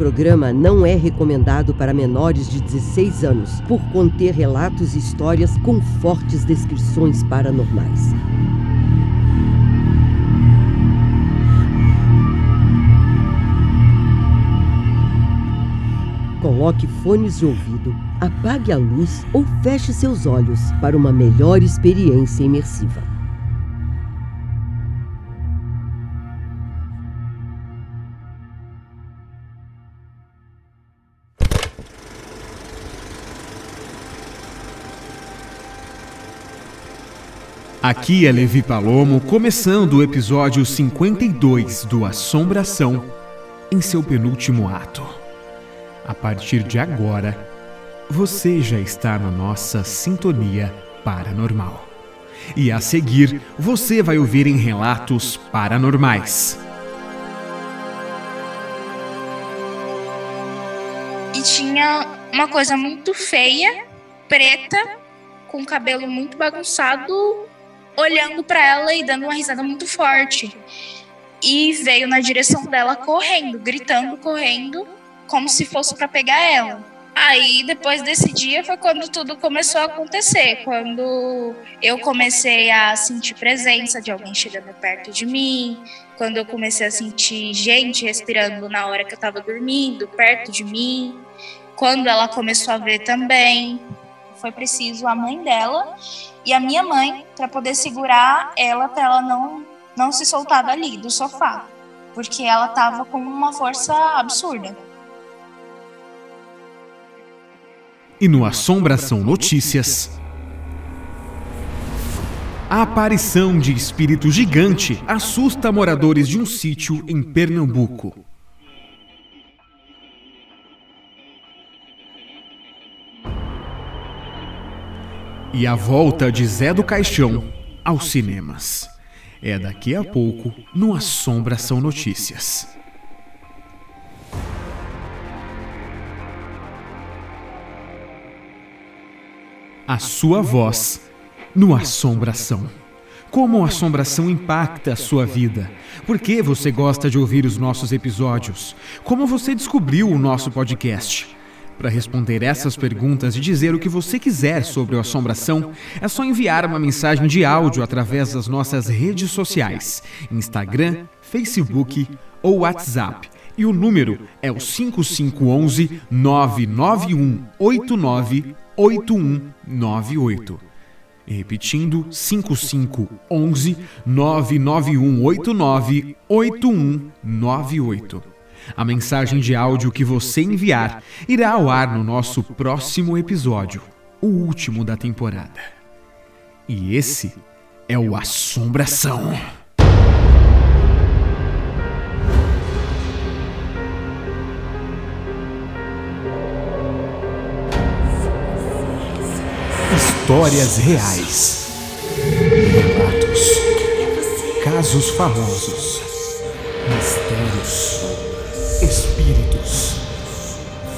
programa não é recomendado para menores de 16 anos, por conter relatos e histórias com fortes descrições paranormais. Coloque fones de ouvido, apague a luz ou feche seus olhos para uma melhor experiência imersiva. Aqui é Levi Palomo, começando o episódio 52 do Assombração, em seu penúltimo ato. A partir de agora, você já está na nossa sintonia paranormal. E a seguir, você vai ouvir em relatos paranormais. E tinha uma coisa muito feia, preta, com cabelo muito bagunçado, olhando para ela e dando uma risada muito forte. E veio na direção dela correndo, gritando, correndo, como se fosse para pegar ela. Aí, depois desse dia, foi quando tudo começou a acontecer. Quando eu comecei a sentir presença de alguém chegando perto de mim, quando eu comecei a sentir gente respirando na hora que eu estava dormindo, perto de mim, quando ela começou a ver também. Foi preciso a mãe dela e a minha mãe para poder segurar ela para ela não não se soltar dali do sofá, porque ela estava com uma força absurda. E no Assombração Notícias. A aparição de espírito gigante assusta moradores de um sítio em Pernambuco. E a volta de Zé do Caixão aos cinemas. É daqui a pouco no Assombração Notícias. A sua voz no Assombração. Como a assombração impacta a sua vida? Por que você gosta de ouvir os nossos episódios? Como você descobriu o nosso podcast? Para responder essas perguntas e dizer o que você quiser sobre o Assombração, é só enviar uma mensagem de áudio através das nossas redes sociais: Instagram, Facebook ou WhatsApp. E o número é o 5511 991 89 8198. Repetindo, 5511 99189 8198. A mensagem de áudio que você enviar irá ao ar no nosso próximo episódio, o último da temporada. E esse é o Assombração. Histórias reais. Relatos. Casos famosos. Mistérios. Espíritos.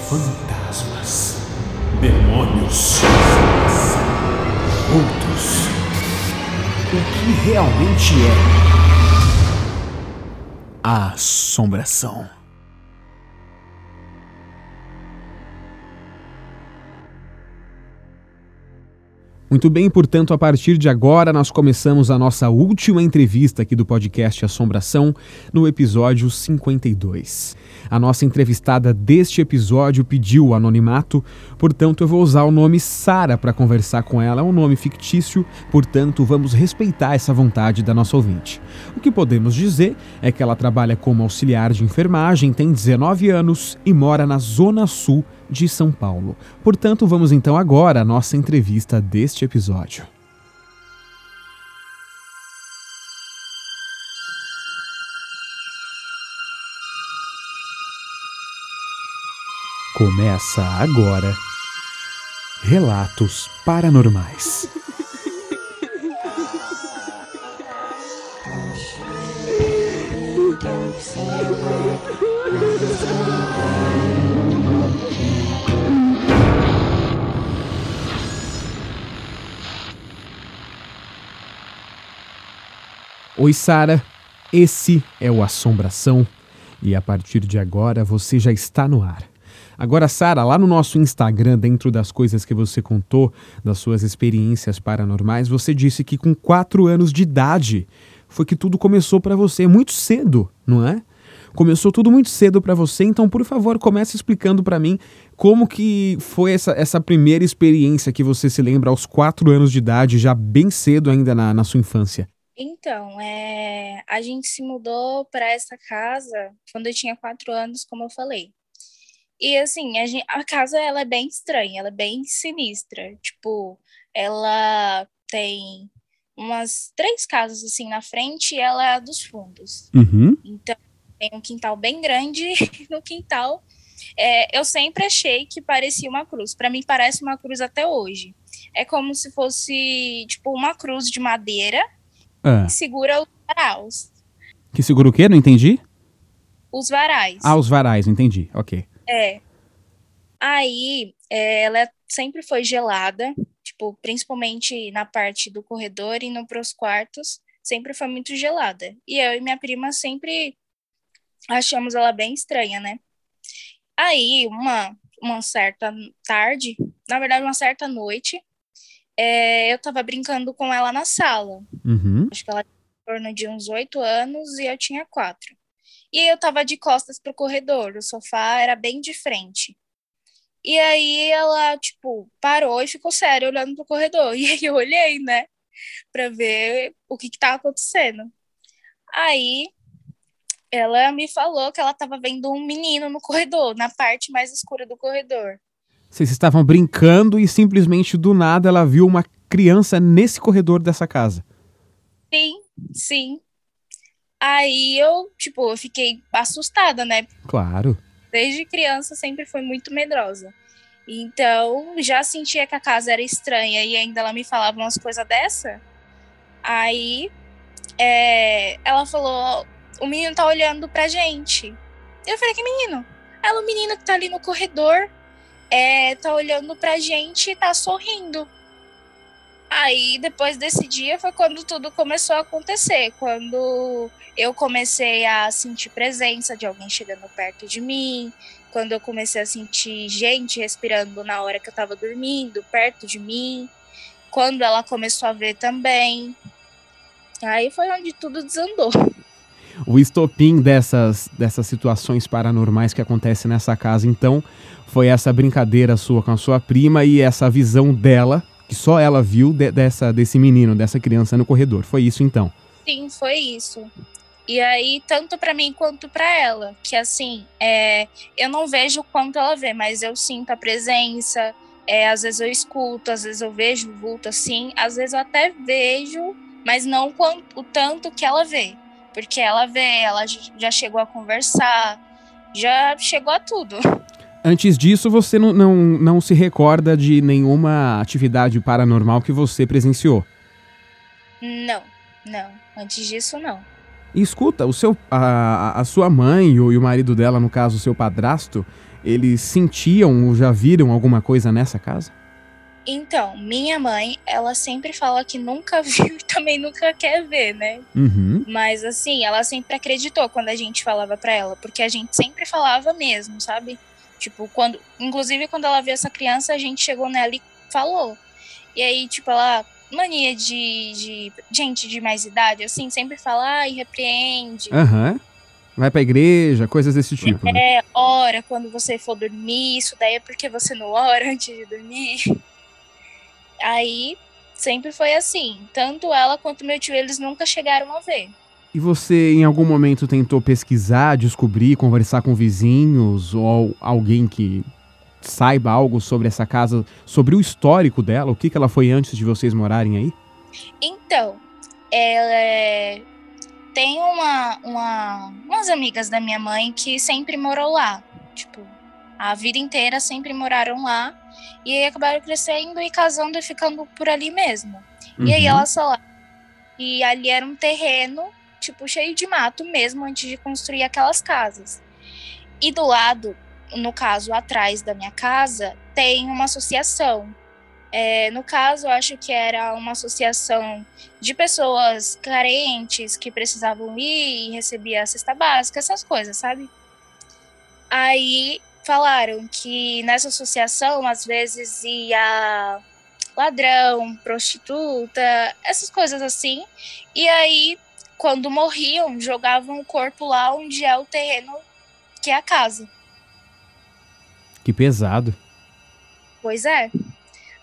Fantasmas. Demônios. Outros. O que realmente é a assombração? Muito bem, portanto, a partir de agora nós começamos a nossa última entrevista aqui do podcast Assombração, no episódio 52. A nossa entrevistada deste episódio pediu o anonimato, portanto eu vou usar o nome Sara para conversar com ela, é um nome fictício, portanto vamos respeitar essa vontade da nossa ouvinte. O que podemos dizer é que ela trabalha como auxiliar de enfermagem, tem 19 anos e mora na Zona Sul de São Paulo. Portanto, vamos então agora à nossa entrevista deste episódio. Começa agora Relatos Paranormais. Oi, Sara. Esse é o Assombração E a partir de agora você já está no ar. Agora, Sara, lá no nosso Instagram, dentro das coisas que você contou, das suas experiências paranormais, você disse que com quatro anos de idade foi que tudo começou para você. Muito cedo, não é? Começou tudo muito cedo para você, então por favor comece explicando para mim como que foi essa, essa primeira experiência que você se lembra aos quatro anos de idade, já bem cedo ainda na, na sua infância. Então, é, a gente se mudou para essa casa quando eu tinha quatro anos, como eu falei. E assim, a, gente, a casa ela é bem estranha, ela é bem sinistra. Tipo, ela tem umas três casas assim na frente e ela é dos fundos. Uhum. Então, tem um quintal bem grande no quintal. É, eu sempre achei que parecia uma cruz. Para mim, parece uma cruz até hoje. É como se fosse, tipo, uma cruz de madeira Ah, que segura os varais. que segura o quê? Não entendi? Os varais. Ah, os varais, entendi. Ok. É. Aí, é, ela sempre foi gelada, tipo, principalmente na parte do corredor e no pros quartos, sempre foi muito gelada. E eu e minha prima sempre achamos ela bem estranha, né? Aí, uma, uma certa tarde, na verdade, uma certa noite, é, eu tava brincando com ela na sala. Uhum. Acho que ela tinha em torno de uns oito anos e eu tinha quatro. E eu tava de costas pro corredor, o sofá era bem de frente. E aí ela, tipo, parou e ficou séria olhando pro corredor. E aí eu olhei, né, pra ver o que que tava acontecendo. Aí ela me falou que ela tava vendo um menino no corredor, na parte mais escura do corredor. Vocês estavam brincando e simplesmente do nada ela viu uma criança nesse corredor dessa casa. Sim, sim. Aí eu, tipo, eu fiquei assustada, né? Claro. desde criança sempre foi muito medrosa. Então, já sentia que a casa era estranha e ainda ela me falava umas coisas dessa. Aí, é, ela falou: o menino tá olhando pra gente. Eu falei: que menino? Ela, o menino que tá ali no corredor, é, tá olhando pra gente e tá sorrindo. Aí, depois desse dia, foi quando tudo começou a acontecer. Quando eu comecei a sentir presença de alguém chegando perto de mim, quando eu comecei a sentir gente respirando na hora que eu tava dormindo, perto de mim, quando ela começou a ver também. Aí foi onde tudo desandou. O estopim dessas, dessas situações paranormais que acontecem nessa casa, então, foi essa brincadeira sua com a sua prima e essa visão dela, que só ela viu de- dessa, desse menino, dessa criança no corredor. Foi isso então. Sim, foi isso. E aí, tanto pra mim quanto pra ela, que assim, é, eu não vejo quanto ela vê, mas eu sinto a presença, é, às vezes eu escuto, às vezes eu vejo o vulto assim, às vezes eu até vejo, mas não o tanto que ela vê. Porque ela vê, ela já chegou a conversar, já chegou a tudo. Antes disso, você não, não, não se recorda de nenhuma atividade paranormal que você presenciou. Não, não. Antes disso, não. E escuta, o seu, a, a sua mãe e o, e o marido dela, no caso, o seu padrasto, eles sentiam ou já viram alguma coisa nessa casa? Então, minha mãe, ela sempre fala que nunca viu e também nunca quer ver, né? Uhum. Mas assim, ela sempre acreditou quando a gente falava pra ela, porque a gente sempre falava mesmo, sabe? Tipo, quando, inclusive quando ela viu essa criança, a gente chegou nela e falou. E aí, tipo, ela mania de, de gente de mais idade, assim, sempre fala, ai, repreende. Aham. Vai pra igreja, coisas desse tipo. Né? É, ora quando você for dormir, isso daí é porque você não ora antes de dormir. Aí sempre foi assim. Tanto ela quanto meu tio, eles nunca chegaram a ver. E você, em algum momento, tentou pesquisar, descobrir, conversar com vizinhos ou alguém que saiba algo sobre essa casa, sobre o histórico dela, o que, que ela foi antes de vocês morarem aí? Então, ela é- tem uma, uma, umas amigas da minha mãe que sempre morou lá. Tipo, a vida inteira sempre moraram lá. E aí acabaram crescendo e casando e ficando por ali mesmo. E aí Uhum. elas falaram que ali era um terreno, tipo, cheio de mato mesmo, antes de construir aquelas casas. E do lado, no caso, atrás da minha casa, tem uma associação. É, no caso, acho que era uma associação de pessoas carentes que precisavam ir e recebia a cesta básica, essas coisas, sabe? Aí falaram que nessa associação, às vezes, ia ladrão, prostituta, essas coisas assim. E aí, quando morriam, jogavam o corpo lá onde é o terreno que é a casa. Que pesado. Pois é.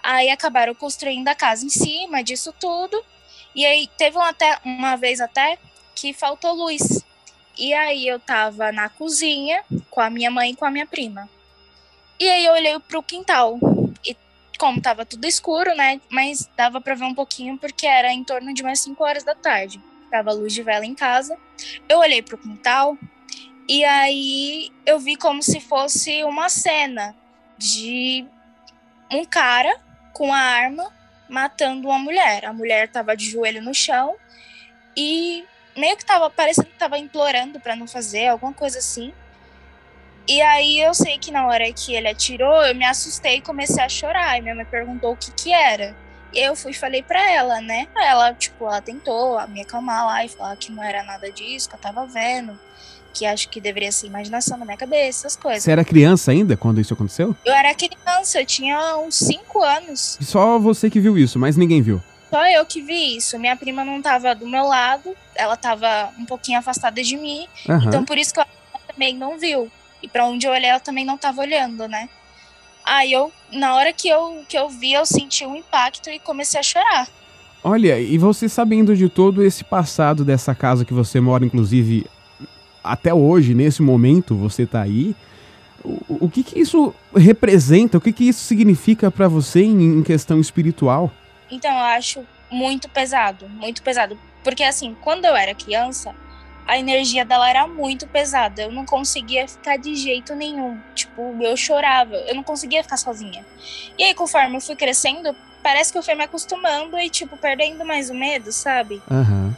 Aí acabaram construindo a casa em cima disso tudo. E aí teve uma, até, uma vez até que faltou luz. E aí eu tava na cozinha com a minha mãe e com a minha prima. E aí eu olhei pro quintal. E como tava tudo escuro, né? Mas dava pra ver um pouquinho porque era em torno de umas 5 horas da tarde. Tava luz de vela em casa. Eu olhei pro quintal e aí eu vi como se fosse uma cena de um cara com a arma matando uma mulher. A mulher estava de joelho no chão e meio que tava parecendo que tava implorando para não fazer, alguma coisa assim. E aí eu sei que na hora que ele atirou, eu me assustei e comecei a chorar. E minha mãe perguntou o que que era. E eu fui e falei para ela, né? Ela, tipo, ela tentou me acalmar lá e falar que não era nada disso, que eu tava vendo que acho que deveria ser imaginação na minha cabeça, essas coisas. Você era criança ainda quando isso aconteceu? Eu era criança, eu tinha uns 5 anos. E só você que viu isso, mas ninguém viu? Só eu que vi isso. Minha prima não tava do meu lado, ela tava um pouquinho afastada de mim. Uhum. Então por isso que ela também não viu. E para onde eu olhei, ela também não tava olhando, né? Aí eu, na hora que eu, que eu vi, eu senti um impacto e comecei a chorar. Olha, e você sabendo de todo esse passado dessa casa que você mora, inclusive até hoje, nesse momento, você está aí. O, o que, que isso representa? O que, que isso significa para você em, em questão espiritual? Então, eu acho muito pesado, muito pesado. Porque, assim, quando eu era criança, a energia dela era muito pesada. Eu não conseguia ficar de jeito nenhum. Tipo, eu chorava, eu não conseguia ficar sozinha. E aí, conforme eu fui crescendo, parece que eu fui me acostumando e, tipo, perdendo mais o medo, sabe? Uhum.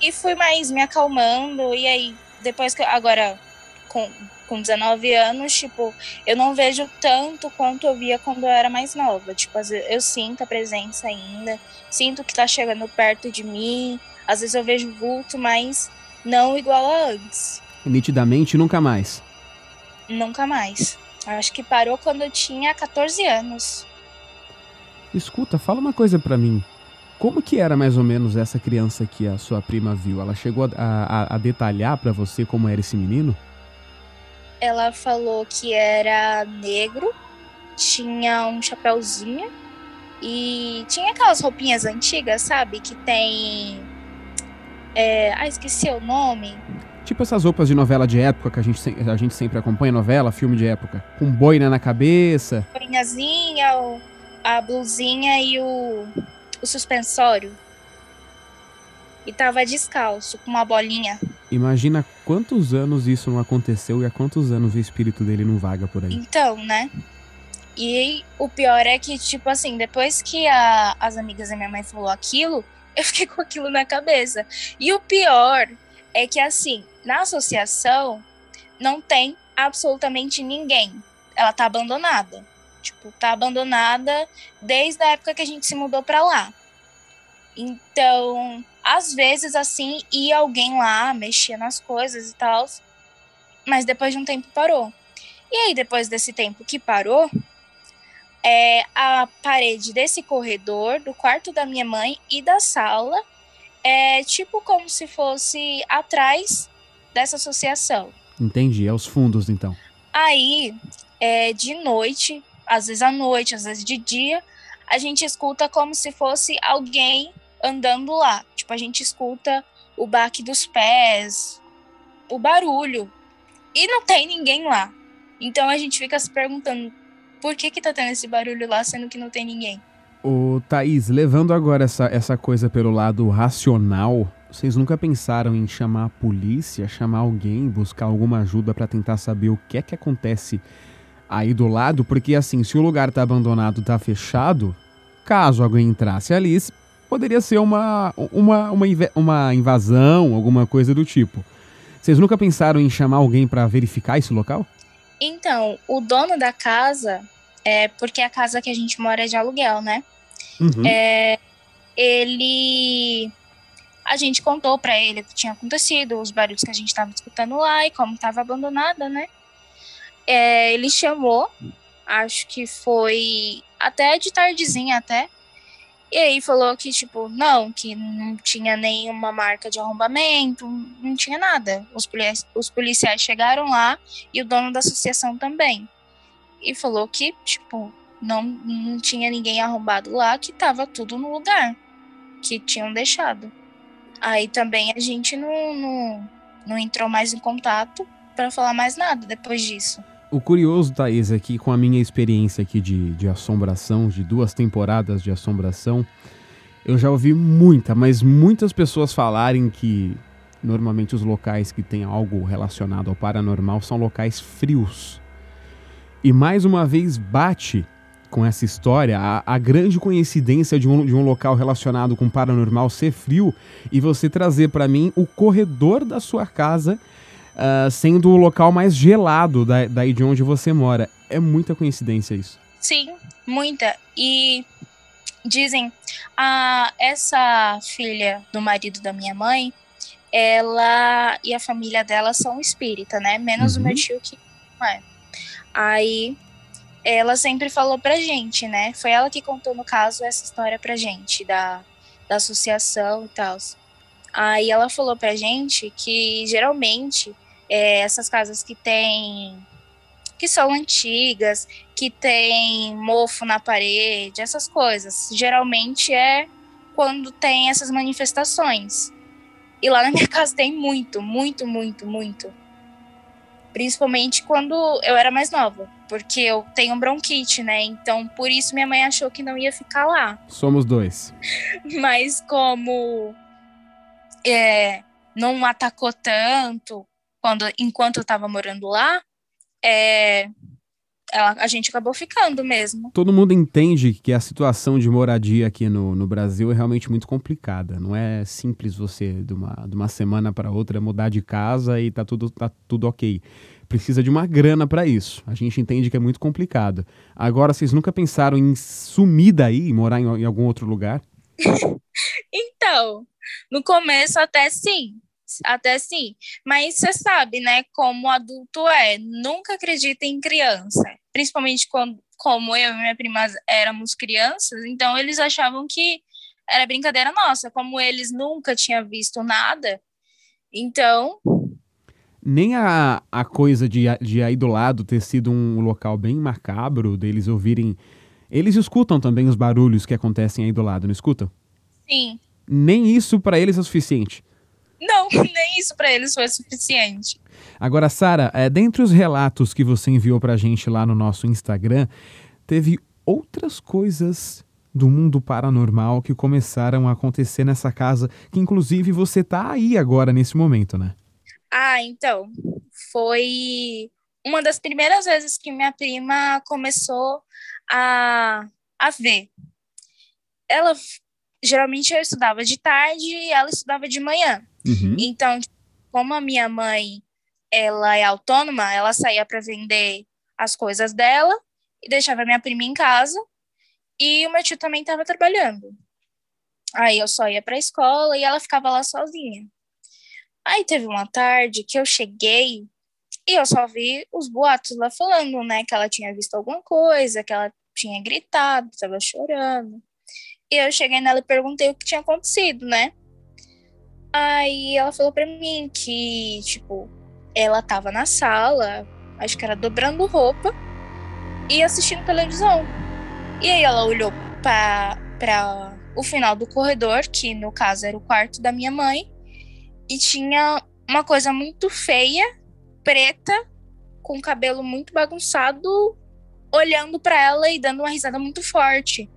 E fui mais me acalmando. E aí, depois que agora com, com 19 anos, tipo, eu não vejo tanto quanto eu via quando eu era mais nova. Tipo, eu sinto a presença ainda, sinto que tá chegando perto de mim. Às vezes eu vejo vulto, mas não igual a antes. Nitidamente, nunca mais. Nunca mais. Acho que parou quando eu tinha 14 anos. Escuta, fala uma coisa para mim. Como que era mais ou menos essa criança que a sua prima viu? Ela chegou a, a, a detalhar para você como era esse menino? Ela falou que era negro, tinha um chapéuzinho e tinha aquelas roupinhas antigas, sabe? Que tem. É... Ah, esqueci o nome. Tipo essas roupas de novela de época que a gente, a gente sempre acompanha, novela, filme de época. Com boina na cabeça. Boinazinha, a blusinha e o o suspensório e tava descalço, com uma bolinha. Imagina quantos anos isso não aconteceu e há quantos anos o espírito dele não vaga por aí. Então, né? E o pior é que, tipo assim, depois que a, as amigas da minha mãe falou aquilo, eu fiquei com aquilo na cabeça. E o pior é que, assim, na associação não tem absolutamente ninguém. Ela tá abandonada. Tipo, tá abandonada desde a época que a gente se mudou para lá. Então, às vezes, assim, ia alguém lá, mexia nas coisas e tal, mas depois de um tempo parou. E aí, depois desse tempo que parou, é, a parede desse corredor, do quarto da minha mãe e da sala, é tipo como se fosse atrás dessa associação. Entendi, é os fundos então. Aí, é, de noite, às vezes à noite, às vezes de dia, a gente escuta como se fosse alguém andando lá. Tipo, a gente escuta o baque dos pés, o barulho. E não tem ninguém lá. Então a gente fica se perguntando por que que tá tendo esse barulho lá, sendo que não tem ninguém. Ô, Thaís, levando agora essa, essa coisa pelo lado racional, vocês nunca pensaram em chamar a polícia, chamar alguém, buscar alguma ajuda para tentar saber o que é que acontece aí do lado, porque assim, se o lugar tá abandonado, tá fechado, caso alguém entrasse ali, poderia ser uma, uma, uma, uma invasão, alguma coisa do tipo. Vocês nunca pensaram em chamar alguém para verificar esse local? Então, o dono da casa, é, porque a casa que a gente mora é de aluguel, né? Uhum. É, ele. A gente contou para ele o que tinha acontecido, os barulhos que a gente estava escutando lá e como estava abandonada, né? É, ele chamou, acho que foi até de tardezinha até. E aí falou que, tipo, não, que não tinha nenhuma marca de arrombamento, não tinha nada. Os, polici os policiais chegaram lá e o dono da associação também. E falou que, tipo, não, não tinha ninguém arrombado lá, que tava tudo no lugar que tinham deixado. Aí também a gente não, não, não entrou mais em contato para falar mais nada depois disso. O curioso, Thaís, é que com a minha experiência aqui de, de assombração, de duas temporadas de assombração, eu já ouvi muita, mas muitas pessoas falarem que normalmente os locais que têm algo relacionado ao paranormal são locais frios. E mais uma vez bate com essa história a, a grande coincidência de um, de um local relacionado com paranormal ser frio e você trazer para mim o corredor da sua casa uh, sendo o local mais gelado da, daí de onde você mora. É muita coincidência isso. Sim, muita. E dizem, a, essa filha do marido da minha mãe, ela e a família dela são espírita, né? Menos uhum. o meu tio que não é. Aí ela sempre falou pra gente, né? Foi ela que contou, no caso, essa história pra gente, da, da associação e tal. Aí ela falou pra gente que geralmente é, essas casas que tem que são antigas, que tem mofo na parede, essas coisas. Geralmente é quando tem essas manifestações. E lá na minha casa tem muito, muito, muito, muito. Principalmente quando eu era mais nova, porque eu tenho bronquite, né? Então, por isso minha mãe achou que não ia ficar lá. Somos dois. Mas como é, não atacou tanto, quando enquanto eu estava morando lá, é, ela, a gente acabou ficando mesmo. Todo mundo entende que a situação de moradia aqui no, no Brasil é realmente muito complicada. Não é simples você, de uma, de uma semana para outra, mudar de casa e tá tudo, tá tudo ok. Precisa de uma grana para isso. A gente entende que é muito complicado. Agora, vocês nunca pensaram em sumir daí e morar em, em algum outro lugar? então, no começo até sim até sim. Mas você sabe, né, como adulto é, nunca acredita em criança. Principalmente quando, como eu e minha prima éramos crianças, então eles achavam que era brincadeira nossa. Como eles nunca tinham visto nada, então. Nem a, a coisa de, de aí do lado ter sido um local bem macabro, deles ouvirem. Eles escutam também os barulhos que acontecem aí do lado, não escutam? Sim. Nem isso para eles é suficiente. Nem isso para eles foi suficiente. Agora, Sara, é, dentre os relatos que você enviou para a gente lá no nosso Instagram, teve outras coisas do mundo paranormal que começaram a acontecer nessa casa, que inclusive você tá aí agora nesse momento, né? Ah, então, foi uma das primeiras vezes que minha prima começou a, a ver. Ela geralmente eu estudava de tarde e ela estudava de manhã. Uhum. Então, como a minha mãe ela é autônoma, ela saía para vender as coisas dela e deixava minha prima em casa. E o meu tio também estava trabalhando. Aí eu só ia para a escola e ela ficava lá sozinha. Aí teve uma tarde que eu cheguei e eu só vi os boatos lá falando, né, que ela tinha visto alguma coisa, que ela tinha gritado, estava chorando. E eu cheguei nela e perguntei o que tinha acontecido, né? Aí ela falou pra mim que, tipo, ela tava na sala, acho que era dobrando roupa e assistindo televisão. E aí ela olhou pra, pra o final do corredor, que no caso era o quarto da minha mãe, e tinha uma coisa muito feia, preta, com cabelo muito bagunçado, olhando para ela e dando uma risada muito forte.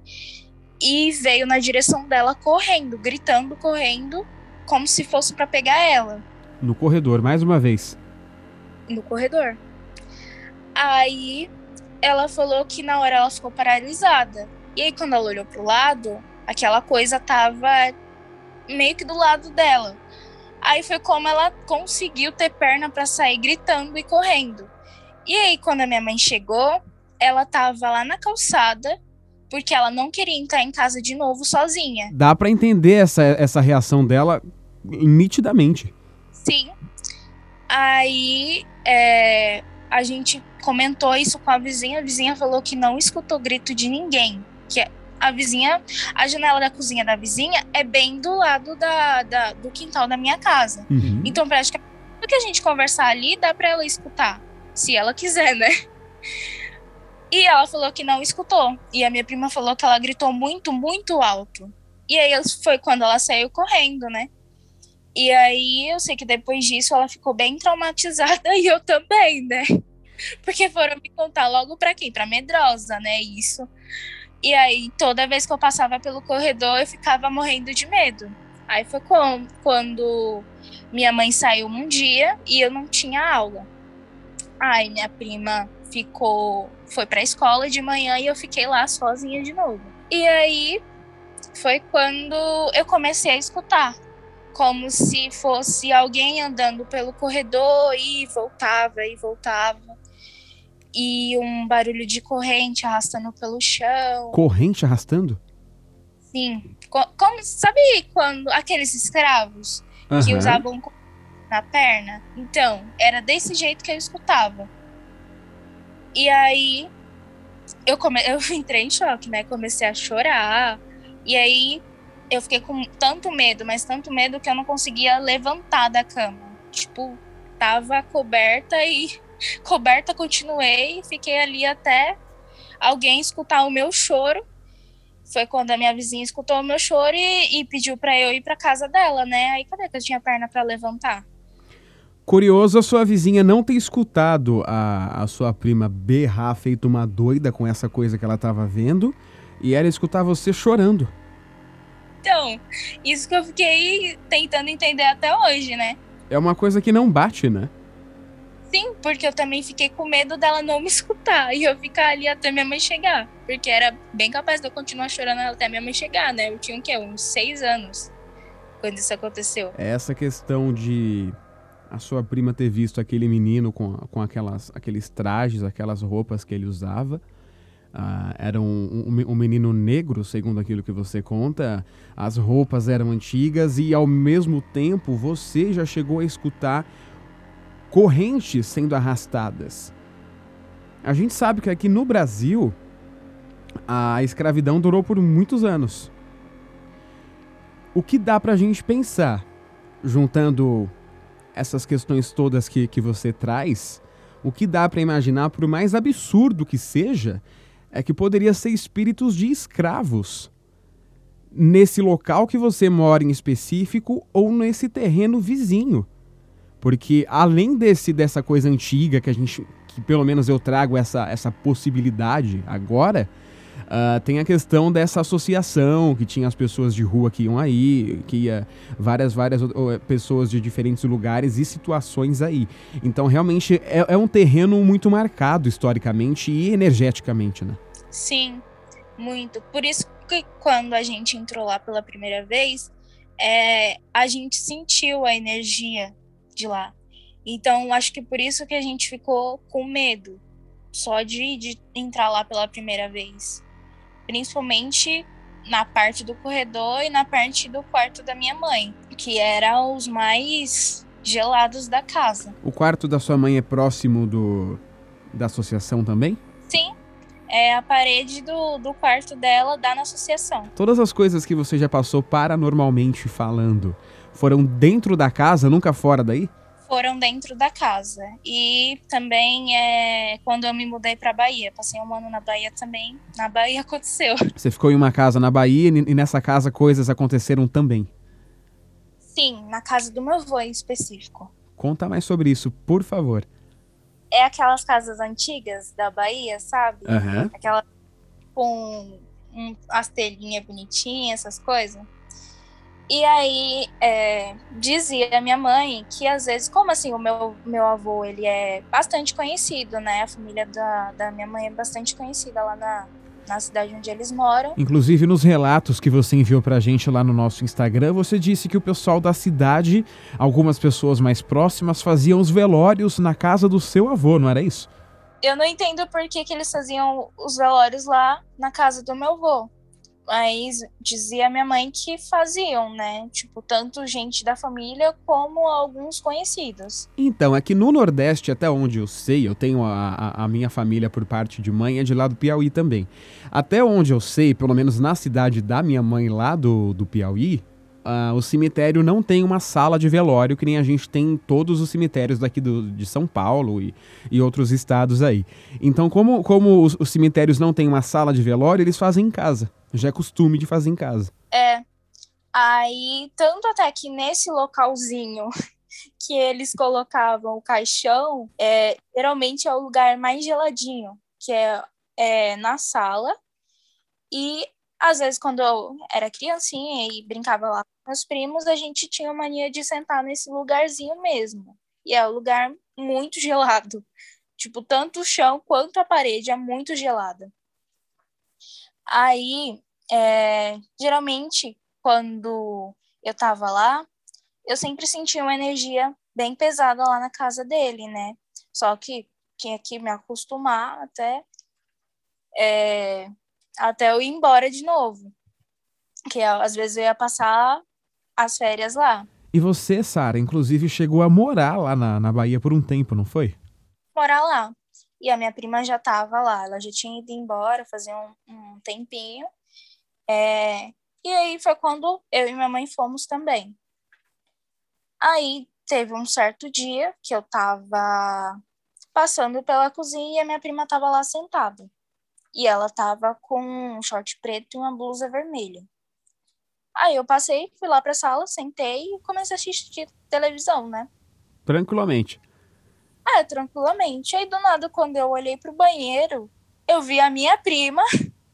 E veio na direção dela correndo, gritando, correndo como se fosse para pegar ela. No corredor, mais uma vez. No corredor. Aí ela falou que na hora ela ficou paralisada. E aí quando ela olhou pro lado, aquela coisa tava meio que do lado dela. Aí foi como ela conseguiu ter perna para sair gritando e correndo. E aí quando a minha mãe chegou, ela tava lá na calçada porque ela não queria entrar em casa de novo sozinha. Dá para entender essa, essa reação dela nitidamente. Sim. Aí é, a gente comentou isso com a vizinha. A vizinha falou que não escutou grito de ninguém. Que a vizinha, a janela da cozinha da vizinha é bem do lado da, da do quintal da minha casa. Uhum. Então, praticamente, tudo que a gente conversar ali dá para ela escutar, se ela quiser, né? E ela falou que não escutou. E a minha prima falou que ela gritou muito, muito alto. E aí foi quando ela saiu correndo, né? E aí eu sei que depois disso ela ficou bem traumatizada e eu também, né? Porque foram me contar logo pra quem? Pra medrosa, né? Isso. E aí toda vez que eu passava pelo corredor eu ficava morrendo de medo. Aí foi quando minha mãe saiu um dia e eu não tinha aula. Aí minha prima ficou, foi pra escola de manhã e eu fiquei lá sozinha de novo. E aí foi quando eu comecei a escutar, como se fosse alguém andando pelo corredor e voltava e voltava. E um barulho de corrente arrastando pelo chão. Corrente arrastando? Sim. Como, sabe quando aqueles escravos uhum. que usavam na perna? Então, era desse jeito que eu escutava. E aí eu, come... eu entrei em choque, né? Comecei a chorar. E aí eu fiquei com tanto medo, mas tanto medo que eu não conseguia levantar da cama. Tipo, tava coberta e coberta continuei, fiquei ali até alguém escutar o meu choro. Foi quando a minha vizinha escutou o meu choro e, e pediu para eu ir para casa dela, né? Aí cadê que eu tinha perna para levantar? Curioso a sua vizinha não ter escutado a, a sua prima berrar feito uma doida com essa coisa que ela estava vendo e ela escutar você chorando. Então, isso que eu fiquei tentando entender até hoje, né? É uma coisa que não bate, né? Sim, porque eu também fiquei com medo dela não me escutar e eu ficar ali até minha mãe chegar. Porque era bem capaz de eu continuar chorando até minha mãe chegar, né? Eu tinha o quê? Uns seis anos quando isso aconteceu. É essa questão de a sua prima ter visto aquele menino com, com aquelas, aqueles trajes, aquelas roupas que ele usava. Uh, era um, um, um, menino negro, segundo aquilo que você conta. As roupas eram antigas e, ao mesmo tempo, você já chegou a escutar correntes sendo arrastadas. A gente sabe que aqui no Brasil a escravidão durou por muitos anos. O que dá pra gente pensar, juntando essas questões todas que, que você traz, o que dá para imaginar, por mais absurdo que seja, é que poderia ser espíritos de escravos nesse local que você mora em específico ou nesse terreno vizinho. Porque além desse dessa coisa antiga que a gente que pelo menos eu trago essa essa possibilidade agora, Uh, tem a questão dessa associação, que tinha as pessoas de rua que iam aí, que ia várias, várias pessoas de diferentes lugares e situações aí. Então, realmente, é, é um terreno muito marcado historicamente e energeticamente, né? Sim, muito. Por isso que quando a gente entrou lá pela primeira vez, é, a gente sentiu a energia de lá. Então, acho que por isso que a gente ficou com medo só de, de entrar lá pela primeira vez. Principalmente na parte do corredor e na parte do quarto da minha mãe, que eram os mais gelados da casa. O quarto da sua mãe é próximo do da associação também? Sim. É a parede do, do quarto dela dá na associação. Todas as coisas que você já passou paranormalmente falando foram dentro da casa, nunca fora daí? Foram dentro da casa. E também é, quando eu me mudei para Bahia, passei um ano na Bahia também, na Bahia aconteceu. Você ficou em uma casa na Bahia e nessa casa coisas aconteceram também? Sim, na casa do meu avô em específico. Conta mais sobre isso, por favor. É aquelas casas antigas da Bahia, sabe? Uhum. Aquela com um, as telhinhas bonitinhas, essas coisas. E aí é, dizia a minha mãe que às vezes, como assim, o meu, meu avô ele é bastante conhecido, né? A família da, da minha mãe é bastante conhecida lá na, na cidade onde eles moram. Inclusive, nos relatos que você enviou pra gente lá no nosso Instagram, você disse que o pessoal da cidade, algumas pessoas mais próximas, faziam os velórios na casa do seu avô, não era isso? eu não entendo por que, que eles faziam os velórios lá na casa do meu avô. Mas dizia minha mãe que faziam, né? Tipo, tanto gente da família como alguns conhecidos. Então, é que no Nordeste, até onde eu sei, eu tenho a, a, a, minha família por parte de mãe, é de lá do Piauí também. Até onde eu sei, pelo menos na cidade da minha mãe lá do, do Piauí, Uh, o cemitério não tem uma sala de velório que nem a gente tem em todos os cemitérios daqui do, de São Paulo e, e outros estados aí. Então, como, como os, os, cemitérios não têm uma sala de velório, eles fazem em casa. Já é costume de fazer em casa. É. Aí, tanto até que nesse localzinho que eles colocavam o caixão, é, geralmente é o lugar mais geladinho, que é, é na sala. E às vezes, quando eu era criancinha e brincava lá com meus primos, a gente tinha mania de sentar nesse lugarzinho mesmo. E é um lugar muito gelado. Tipo, tanto o chão quanto a parede é muito gelada. Aí, é, geralmente, quando eu tava lá, eu sempre sentia uma energia bem pesada lá na casa dele, né? Só que tinha que me acostumar até é, até eu ir embora de novo. Que às vezes eu ia passar as férias lá. E você, Sara, inclusive chegou a morar lá na, na Bahia por um tempo, não foi? Morar lá. E a minha prima já estava lá, ela já tinha ido embora fazer um, um tempinho. É... E aí foi quando eu e minha mãe fomos também. Aí teve um certo dia que eu tava passando pela cozinha e a minha prima tava lá sentada. E ela tava com um short preto e uma blusa vermelha. Aí eu passei, fui lá pra sala, sentei e comecei a assistir televisão, né? Tranquilamente. É, tranquilamente. Aí do nada, quando eu olhei pro banheiro, eu vi a minha prima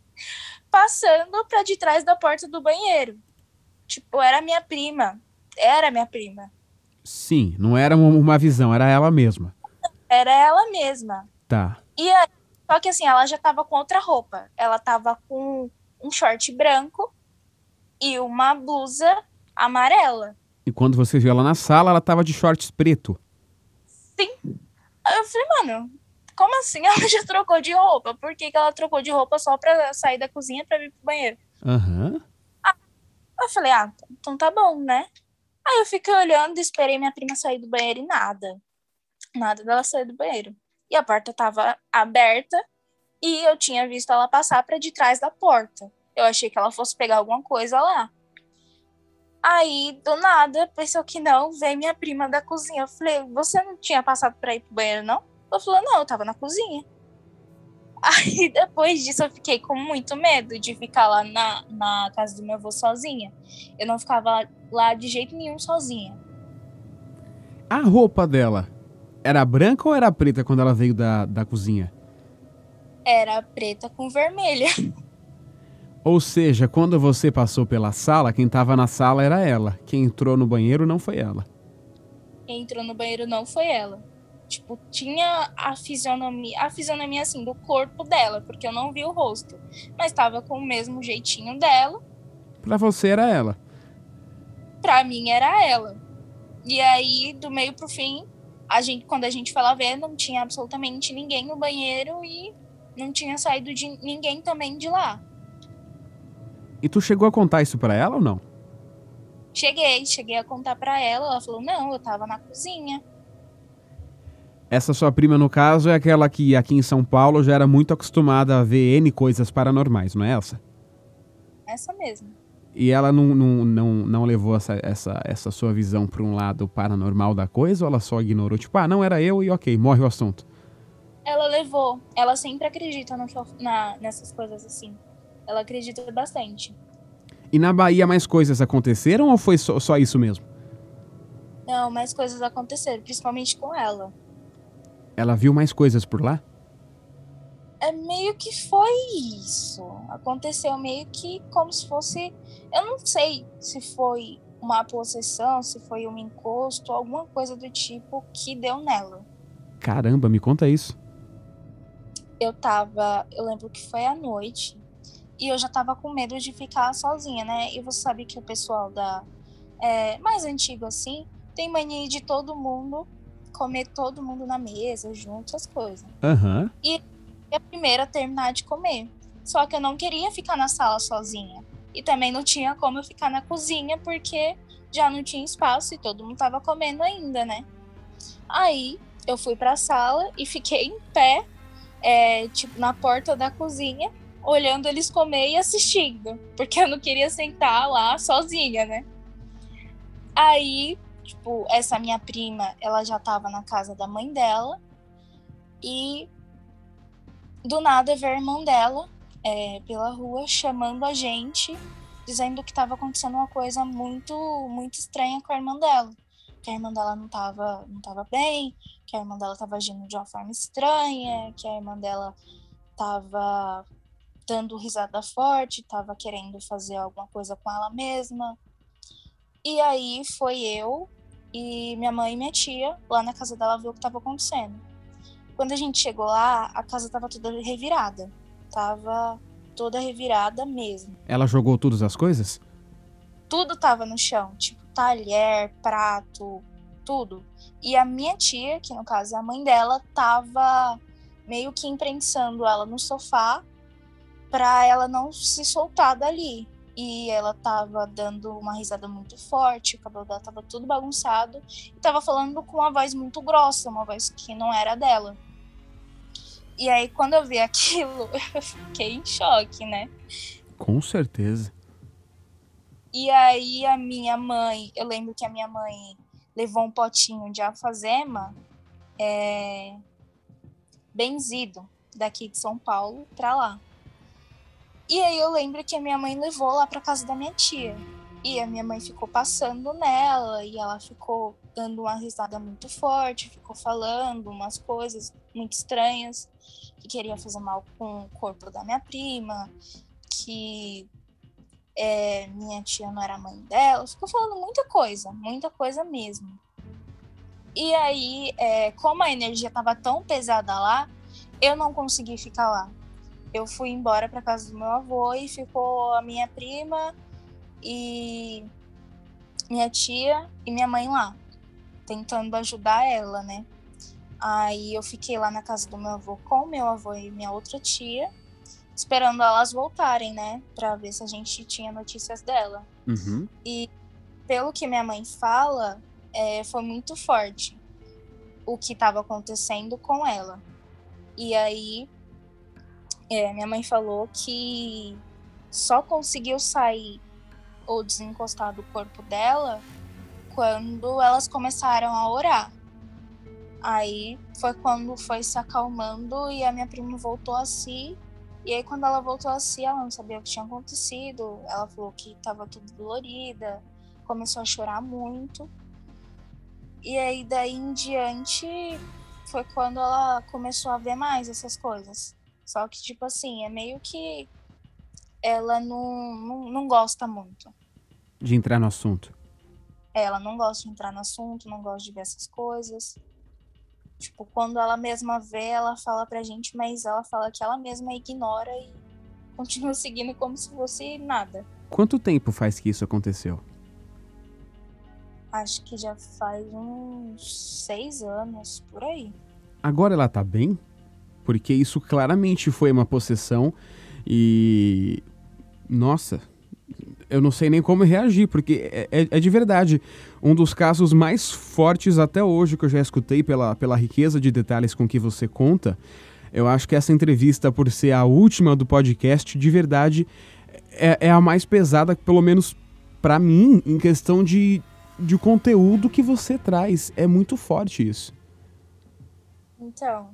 passando pra de trás da porta do banheiro. Tipo, era minha prima. Era minha prima. Sim, não era uma visão, era ela mesma. Era ela mesma. Tá. E aí só que assim, ela já tava com outra roupa. Ela tava com um short branco e uma blusa amarela. E quando você viu ela na sala, ela tava de shorts preto. Sim. Aí eu falei, mano, como assim ela já trocou de roupa? Por que, que ela trocou de roupa só pra sair da cozinha pra vir pro banheiro? Aham. Uhum. Ah, eu falei, ah, então tá bom, né? Aí eu fiquei olhando, esperei minha prima sair do banheiro e nada. Nada dela sair do banheiro e a porta estava aberta e eu tinha visto ela passar para de trás da porta. Eu achei que ela fosse pegar alguma coisa lá. Aí, do nada, pensou que não, veio minha prima da cozinha. Eu falei, você não tinha passado para ir pro banheiro, não? Ela falou, não, eu tava na cozinha. Aí, depois disso, eu fiquei com muito medo de ficar lá na, na casa do meu avô sozinha. Eu não ficava lá de jeito nenhum sozinha. A roupa dela era branca ou era preta quando ela veio da, da cozinha? Era preta com vermelha. Ou seja, quando você passou pela sala, quem estava na sala era ela. Quem entrou no banheiro não foi ela. Quem entrou no banheiro não foi ela. Tipo, tinha a fisionomia, a fisionomia assim do corpo dela, porque eu não vi o rosto, mas tava com o mesmo jeitinho dela. Pra você era ela. Pra mim era ela. E aí, do meio pro fim, a gente, quando a gente foi lá ver, não tinha absolutamente ninguém no banheiro e não tinha saído de ninguém também de lá. E tu chegou a contar isso para ela ou não? Cheguei, cheguei a contar para ela. Ela falou: não, eu tava na cozinha. Essa sua prima, no caso, é aquela que aqui em São Paulo já era muito acostumada a ver N coisas paranormais, não é essa? Essa mesmo. E ela não, não, não, não levou essa, essa, essa sua visão para um lado paranormal da coisa ou ela só ignorou? Tipo, ah, não era eu e ok, morre o assunto. Ela levou. Ela sempre acredita no que, na, nessas coisas assim. Ela acredita bastante. E na Bahia mais coisas aconteceram ou foi só, só isso mesmo? Não, mais coisas aconteceram, principalmente com ela. Ela viu mais coisas por lá? É meio que foi isso. Aconteceu meio que como se fosse. Eu não sei se foi uma possessão, se foi um encosto, alguma coisa do tipo que deu nela. Caramba, me conta isso. Eu tava. Eu lembro que foi à noite. E eu já tava com medo de ficar sozinha, né? E você sabe que o pessoal da. É, mais antigo assim, tem mania de todo mundo comer todo mundo na mesa, junto, as coisas. Aham. E a primeira a terminar de comer. Só que eu não queria ficar na sala sozinha. E também não tinha como eu ficar na cozinha, porque já não tinha espaço e todo mundo tava comendo ainda, né? Aí eu fui pra sala e fiquei em pé, é, tipo, na porta da cozinha, olhando eles comer e assistindo. Porque eu não queria sentar lá sozinha, né? Aí, tipo, essa minha prima, ela já tava na casa da mãe dela. E do nada ver a irmão dela é, pela rua chamando a gente, dizendo que estava acontecendo uma coisa muito, muito estranha com a irmã dela. Que a irmã dela não estava não tava bem, que a irmã dela estava agindo de uma forma estranha, que a irmã dela estava dando risada forte, estava querendo fazer alguma coisa com ela mesma. E aí foi eu e minha mãe e minha tia lá na casa dela ver o que estava acontecendo. Quando a gente chegou lá, a casa tava toda revirada. Tava toda revirada mesmo. Ela jogou todas as coisas? Tudo tava no chão, tipo talher, prato, tudo. E a minha tia, que no caso é a mãe dela, tava meio que imprensando ela no sofá para ela não se soltar dali. E ela tava dando uma risada muito forte, o cabelo dela tava tudo bagunçado e tava falando com uma voz muito grossa, uma voz que não era dela. E aí, quando eu vi aquilo, eu fiquei em choque, né? Com certeza. E aí, a minha mãe, eu lembro que a minha mãe levou um potinho de alfazema é, benzido daqui de São Paulo pra lá. E aí eu lembro que a minha mãe levou lá pra casa da minha tia. E a minha mãe ficou passando nela e ela ficou dando uma risada muito forte, ficou falando umas coisas muito estranhas, que queria fazer mal com o corpo da minha prima, que é, minha tia não era mãe dela, ficou falando muita coisa, muita coisa mesmo. E aí, é, como a energia estava tão pesada lá, eu não consegui ficar lá. Eu fui embora para casa do meu avô e ficou a minha prima e minha tia e minha mãe lá, tentando ajudar ela, né? Aí eu fiquei lá na casa do meu avô com meu avô e minha outra tia, esperando elas voltarem, né? Pra ver se a gente tinha notícias dela. Uhum. E pelo que minha mãe fala, é, foi muito forte o que estava acontecendo com ela. E aí, é, minha mãe falou que só conseguiu sair ou desencostar do corpo dela quando elas começaram a orar. Aí foi quando foi se acalmando e a minha prima voltou a si. E aí quando ela voltou a si, ela não sabia o que tinha acontecido. Ela falou que estava tudo dolorida, começou a chorar muito. E aí daí em diante foi quando ela começou a ver mais essas coisas. Só que tipo assim, é meio que ela não, não, não gosta muito. De entrar no assunto. Ela não gosta de entrar no assunto, não gosta de ver essas coisas. Tipo, quando ela mesma vê, ela fala pra gente, mas ela fala que ela mesma ignora e continua seguindo como se fosse nada. Quanto tempo faz que isso aconteceu? Acho que já faz uns seis anos, por aí. Agora ela tá bem? Porque isso claramente foi uma possessão e. Nossa, eu não sei nem como reagir, porque é, é, é, de verdade um dos casos mais fortes até hoje que eu já escutei pela, pela riqueza de detalhes com que você conta. Eu acho que essa entrevista, por ser a última do podcast, de verdade é, é a mais pesada, pelo menos para mim, em questão de, de conteúdo que você traz. É muito forte isso. Então,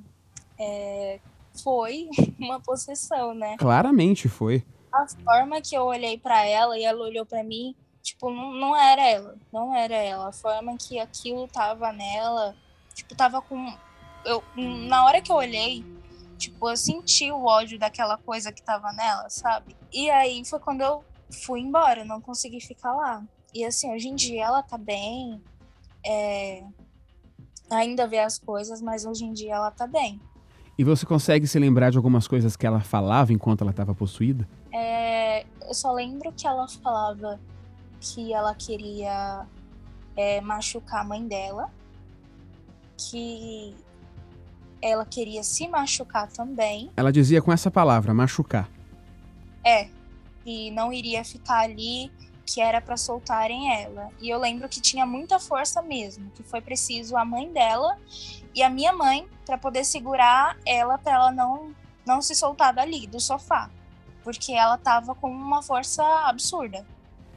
é, foi uma possessão, né? Claramente foi a forma que eu olhei para ela e ela olhou para mim, tipo, não, não era ela, não era ela. A forma que aquilo tava nela, tipo, tava com eu na hora que eu olhei, tipo, eu senti o ódio daquela coisa que tava nela, sabe? E aí foi quando eu fui embora, não consegui ficar lá. E assim, hoje em dia ela tá bem, é, ainda vê as coisas, mas hoje em dia ela tá bem. E você consegue se lembrar de algumas coisas que ela falava enquanto ela estava possuída? É, eu só lembro que ela falava que ela queria é, machucar a mãe dela. que ela queria se machucar também. Ela dizia com essa palavra, machucar. É, e não iria ficar ali, que era para soltarem ela. E eu lembro que tinha muita força mesmo, que foi preciso a mãe dela e a minha mãe para poder segurar ela para ela não não se soltar dali do sofá, porque ela tava com uma força absurda.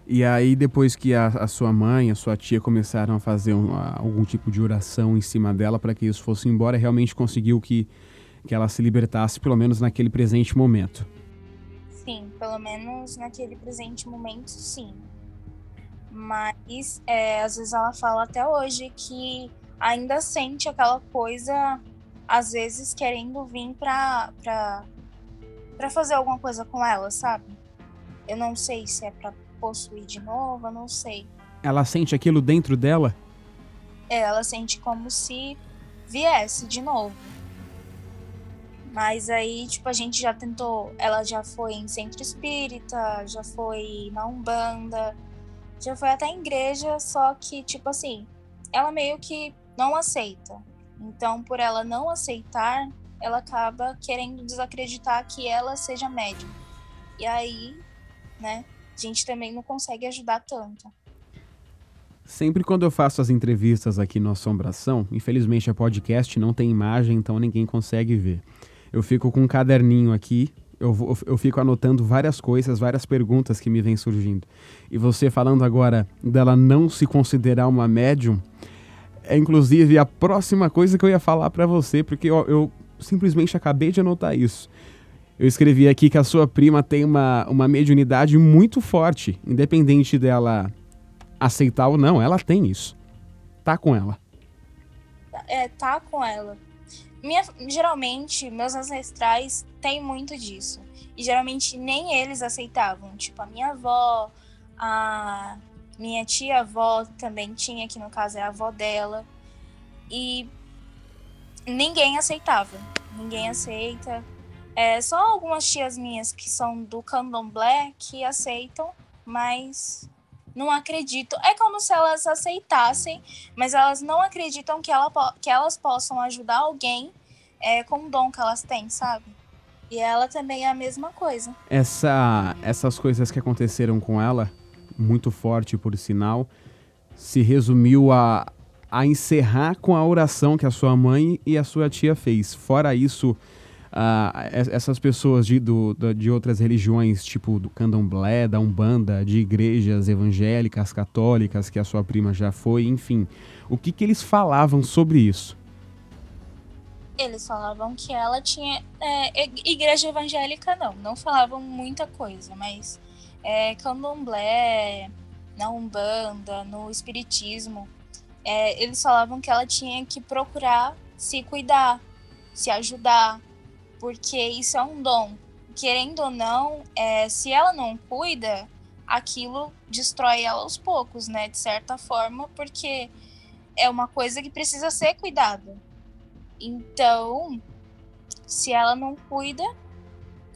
E aí, depois que a, a, sua mãe, a sua tia começaram a fazer um, a, algum tipo de oração em cima dela para que isso fosse embora, realmente conseguiu que, que ela se libertasse, pelo menos naquele presente momento. Sim, pelo menos naquele presente momento, sim. Mas é, às vezes ela fala até hoje que ainda sente aquela coisa, às vezes querendo vir pra, pra, pra fazer alguma coisa com ela, sabe? Eu não sei se é pra possuir de novo, eu não sei. Ela sente aquilo dentro dela? É, ela sente como se viesse de novo. Mas aí, tipo, a gente já tentou. Ela já foi em centro espírita, já foi na Umbanda, já foi até em igreja, só que, tipo assim, ela meio que não aceita. Então, por ela não aceitar, ela acaba querendo desacreditar que ela seja médium. E aí, né, a gente também não consegue ajudar tanto. Sempre quando eu faço as entrevistas aqui no Assombração, infelizmente a podcast não tem imagem, então ninguém consegue ver. Eu fico com um caderninho aqui, eu, vou, eu fico anotando várias coisas, várias perguntas que me vêm surgindo. E você falando agora dela não se considerar uma médium, é inclusive a próxima coisa que eu ia falar para você, porque eu, eu simplesmente acabei de anotar isso. Eu escrevi aqui que a sua prima tem uma, uma mediunidade muito forte, independente dela aceitar ou não, ela tem isso. Tá com ela. É, tá com ela. Minha, geralmente, meus ancestrais têm muito disso. E geralmente nem eles aceitavam. Tipo, a minha avó, a minha tia-avó também tinha, que no caso é a avó dela. E ninguém aceitava. Ninguém aceita. É, só algumas tias minhas que são do candomblé que aceitam, mas não acreditam. É como se elas aceitassem, mas elas não acreditam que, ela, que elas possam ajudar alguém é, com o dom que elas têm, sabe? E ela também é a mesma coisa. Essa, essas coisas que aconteceram com ela, muito forte por sinal, se resumiu a, a encerrar com a oração que a sua mãe e a sua tia fez. Fora isso, uh, essas pessoas de, do, de outras religiões, tipo do candomblé, da umbanda, de igrejas evangélicas, católicas, que a sua prima já foi, enfim, o que, que eles falavam sobre isso? Eles falavam que ela tinha. É, igreja evangélica, não, não falavam muita coisa, mas é, candomblé, na Umbanda, no Espiritismo, é, eles falavam que ela tinha que procurar se cuidar, se ajudar, porque isso é um dom. Querendo ou não, é, se ela não cuida, aquilo destrói ela aos poucos, né? De certa forma, porque é uma coisa que precisa ser cuidada. Então, se ela não cuida,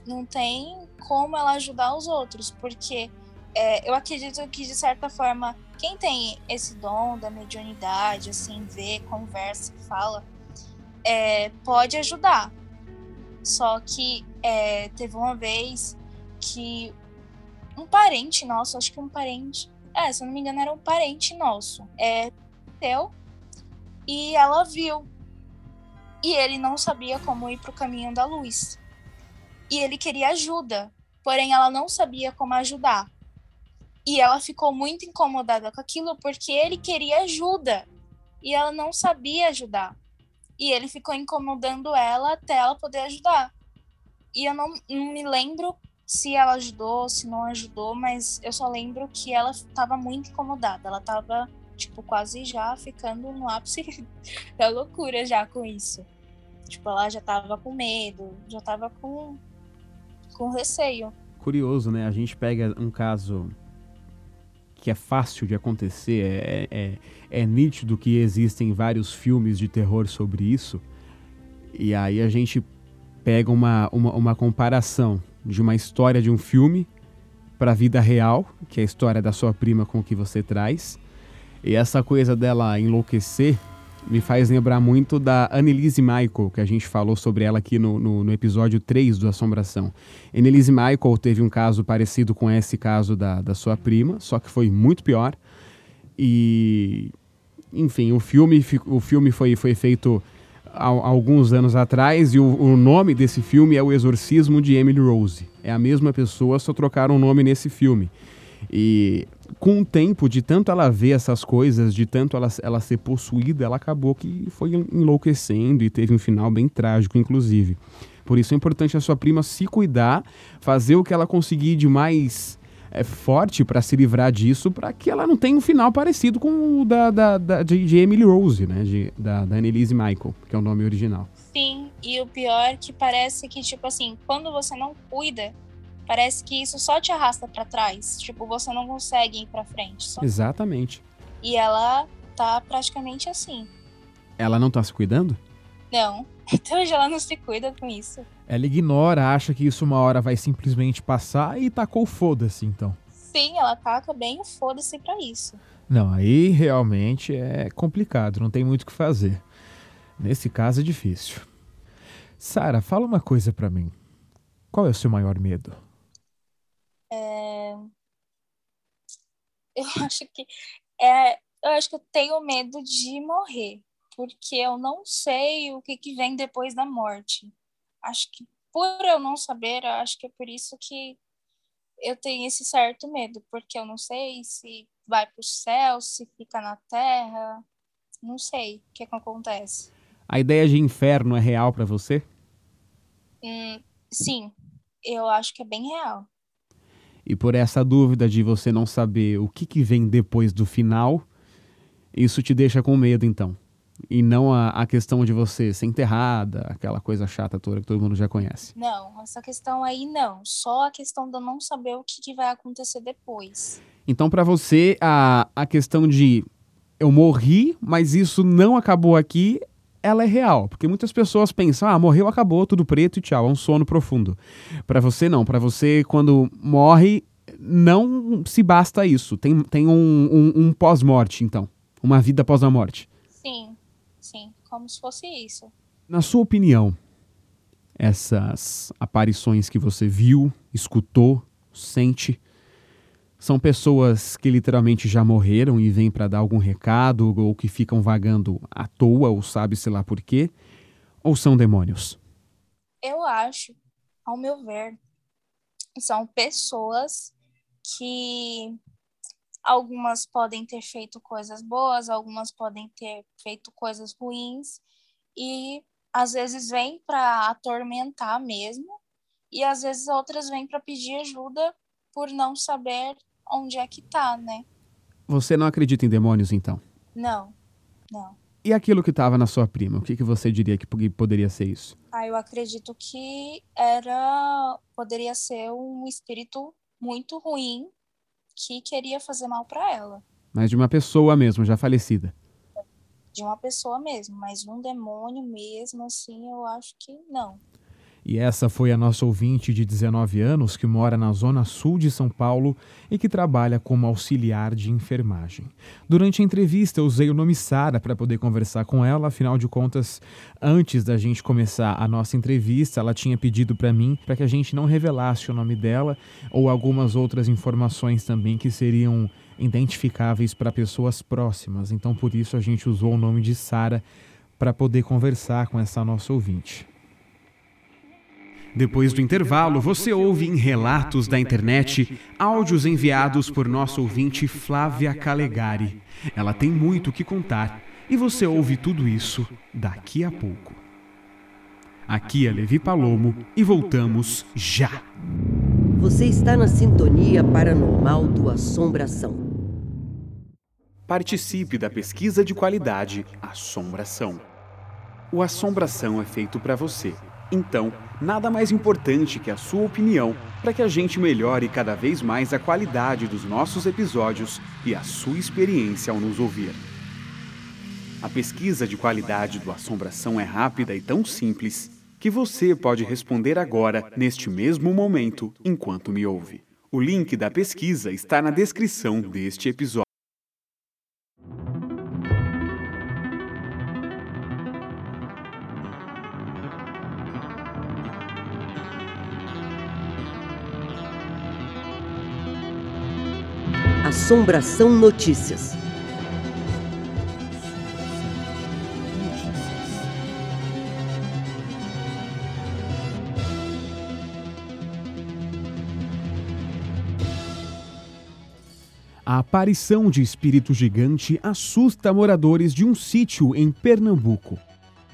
não tem como ela ajudar os outros, porque é, eu acredito que de certa forma quem tem esse dom da mediunidade, assim, vê, conversa, fala, é, pode ajudar. Só que é, teve uma vez que um parente nosso, acho que um parente, é, se eu não me engano, era um parente nosso, é, deu, e ela viu. E ele não sabia como ir para o caminho da luz. E ele queria ajuda, porém ela não sabia como ajudar. E ela ficou muito incomodada com aquilo porque ele queria ajuda e ela não sabia ajudar. E ele ficou incomodando ela até ela poder ajudar. E eu não, não me lembro se ela ajudou, se não ajudou, mas eu só lembro que ela estava muito incomodada. Ela estava tipo, quase já ficando no ápice da loucura já com isso. Tipo, ela já estava com medo, já estava com, com receio. Curioso, né? A gente pega um caso que é fácil de acontecer, é, é, é, nítido que existem vários filmes de terror sobre isso, e aí a gente pega uma, uma, uma comparação de uma história de um filme para a vida real, que é a história da sua prima com que você traz, e essa coisa dela enlouquecer me faz lembrar muito da Annelise Michael, que a gente falou sobre ela aqui no, no, no, episódio 3 do Assombração. Annelise Michael teve um caso parecido com esse caso da, da sua prima, só que foi muito pior. E, enfim, o filme, o filme foi, foi feito há, há alguns anos atrás e o, o, nome desse filme é O Exorcismo de Emily Rose. É a mesma pessoa, só trocaram o nome nesse filme. E com o tempo, de tanto ela ver essas coisas, de tanto ela, ela ser possuída, ela acabou que foi enlouquecendo e teve um final bem trágico, inclusive. Por isso é importante a sua prima se cuidar, fazer o que ela conseguir de mais é, forte para se livrar disso, para que ela não tenha um final parecido com o da, da, da de, de, Emily Rose, né? De, da, da Annelise Michael, que é o nome original. Sim, e o pior é que parece que, tipo assim, quando você não cuida Parece que isso só te arrasta para trás. Tipo, você não consegue ir para frente. Só... Exatamente. E ela tá praticamente assim. Ela não tá se cuidando? Não. Então hoje ela não se cuida com isso. Ela ignora, acha que isso uma hora vai simplesmente passar e tacou foda-se, então. Sim, ela taca bem o foda-se pra isso. Não, aí realmente é complicado, não tem muito o que fazer. Nesse caso é difícil. Sara, fala uma coisa para mim. Qual é o seu maior medo? É... Eu acho que é, eu acho que eu tenho medo de morrer, porque eu não sei o que, que vem depois da morte. Acho que por eu não saber, acho que é por isso que eu tenho esse certo medo, porque eu não sei se vai para o céu, se fica na terra, não sei o que, que acontece. A ideia de inferno é real para você? Hum, sim, eu acho que é bem real. E por essa dúvida de você não saber o que, que vem depois do final, isso te deixa com medo, então. E não a, a questão de você ser enterrada, aquela coisa chata toda que todo mundo já conhece. Não, essa questão aí não. Só a questão de eu não saber o que, que vai acontecer depois. Então, para você, a, a questão de eu morri, mas isso não acabou aqui, ela é real, porque muitas pessoas pensam, ah, morreu, acabou, tudo preto e tchau, é um sono profundo. Para você não, para você quando morre, não se basta isso, tem, tem um, um, um pós-morte, então, uma vida após a morte. Sim, sim, como se fosse isso. Na sua opinião, essas aparições que você viu, escutou, sente, são pessoas que literalmente já morreram e vêm para dar algum recado ou que ficam vagando à toa ou sabe-se lá por quê? Ou são demônios? Eu acho, ao meu ver, são pessoas que algumas podem ter feito coisas boas, algumas podem ter feito coisas ruins e às vezes vêm para atormentar mesmo e às vezes outras vêm para pedir ajuda por não saber onde é que tá, né? Você não acredita em demônios, então? Não, não. E aquilo que estava na sua prima, o que, que você diria que poderia ser isso? Ah, eu acredito que era. poderia ser um espírito muito ruim que queria fazer mal para ela. Mas de uma pessoa mesmo, já falecida. De uma pessoa mesmo, mas um demônio mesmo, assim, eu acho que não. E essa foi a nossa ouvinte de 19 anos que mora na zona sul de São Paulo e que trabalha como auxiliar de enfermagem. Durante a entrevista, eu usei o nome Sara para poder conversar com ela, afinal de contas, antes da gente começar a nossa entrevista, ela tinha pedido para mim para que a gente não revelasse o nome dela ou algumas outras informações também que seriam identificáveis para pessoas próximas. Então, por isso, a gente usou o nome de Sara para poder conversar com essa nossa ouvinte. Depois do intervalo, você ouve em Relatos da Internet áudios enviados por nosso ouvinte Flávia Calegari. Ela tem muito o que contar e você ouve tudo isso daqui a pouco. Aqui é Levi Palomo e voltamos já. Você está na sintonia paranormal do Assombração. Participe da pesquisa de qualidade Assombração. O Assombração é feito para você então, nada mais importante que a sua opinião para que a gente melhore cada vez mais a qualidade dos nossos episódios e a sua experiência ao nos ouvir. A pesquisa de qualidade do Assombração é rápida e tão simples que você pode responder agora, neste mesmo momento, enquanto me ouve. O link da pesquisa está na descrição deste episódio. Assombração Notícias. A aparição de espírito gigante assusta moradores de um sítio em Pernambuco.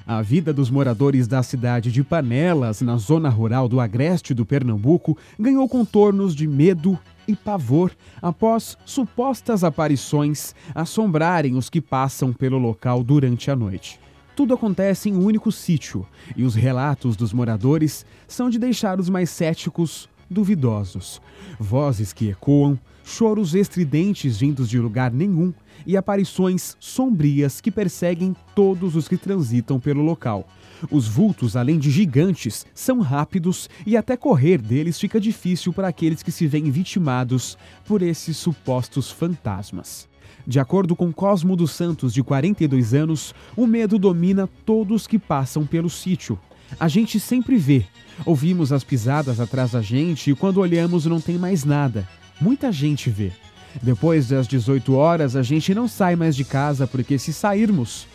A vida dos moradores da cidade de Panelas, na zona rural do agreste do Pernambuco, ganhou contornos de medo e pavor após supostas aparições assombrarem os que passam pelo local durante a noite. Tudo acontece em um único sítio e os relatos dos moradores são de deixar os mais céticos duvidosos. Vozes que ecoam, choros estridentes vindos de lugar nenhum e aparições sombrias que perseguem todos os que transitam pelo local. Os vultos, além de gigantes, são rápidos e até correr deles fica difícil para aqueles que se veem vitimados por esses supostos fantasmas. De acordo com Cosmo dos Santos, de 42 anos, o medo domina todos que passam pelo sítio. A gente sempre vê. Ouvimos as pisadas atrás da gente e quando olhamos não tem mais nada. Muita gente vê. Depois das 18 horas, a gente não sai mais de casa porque se sairmos,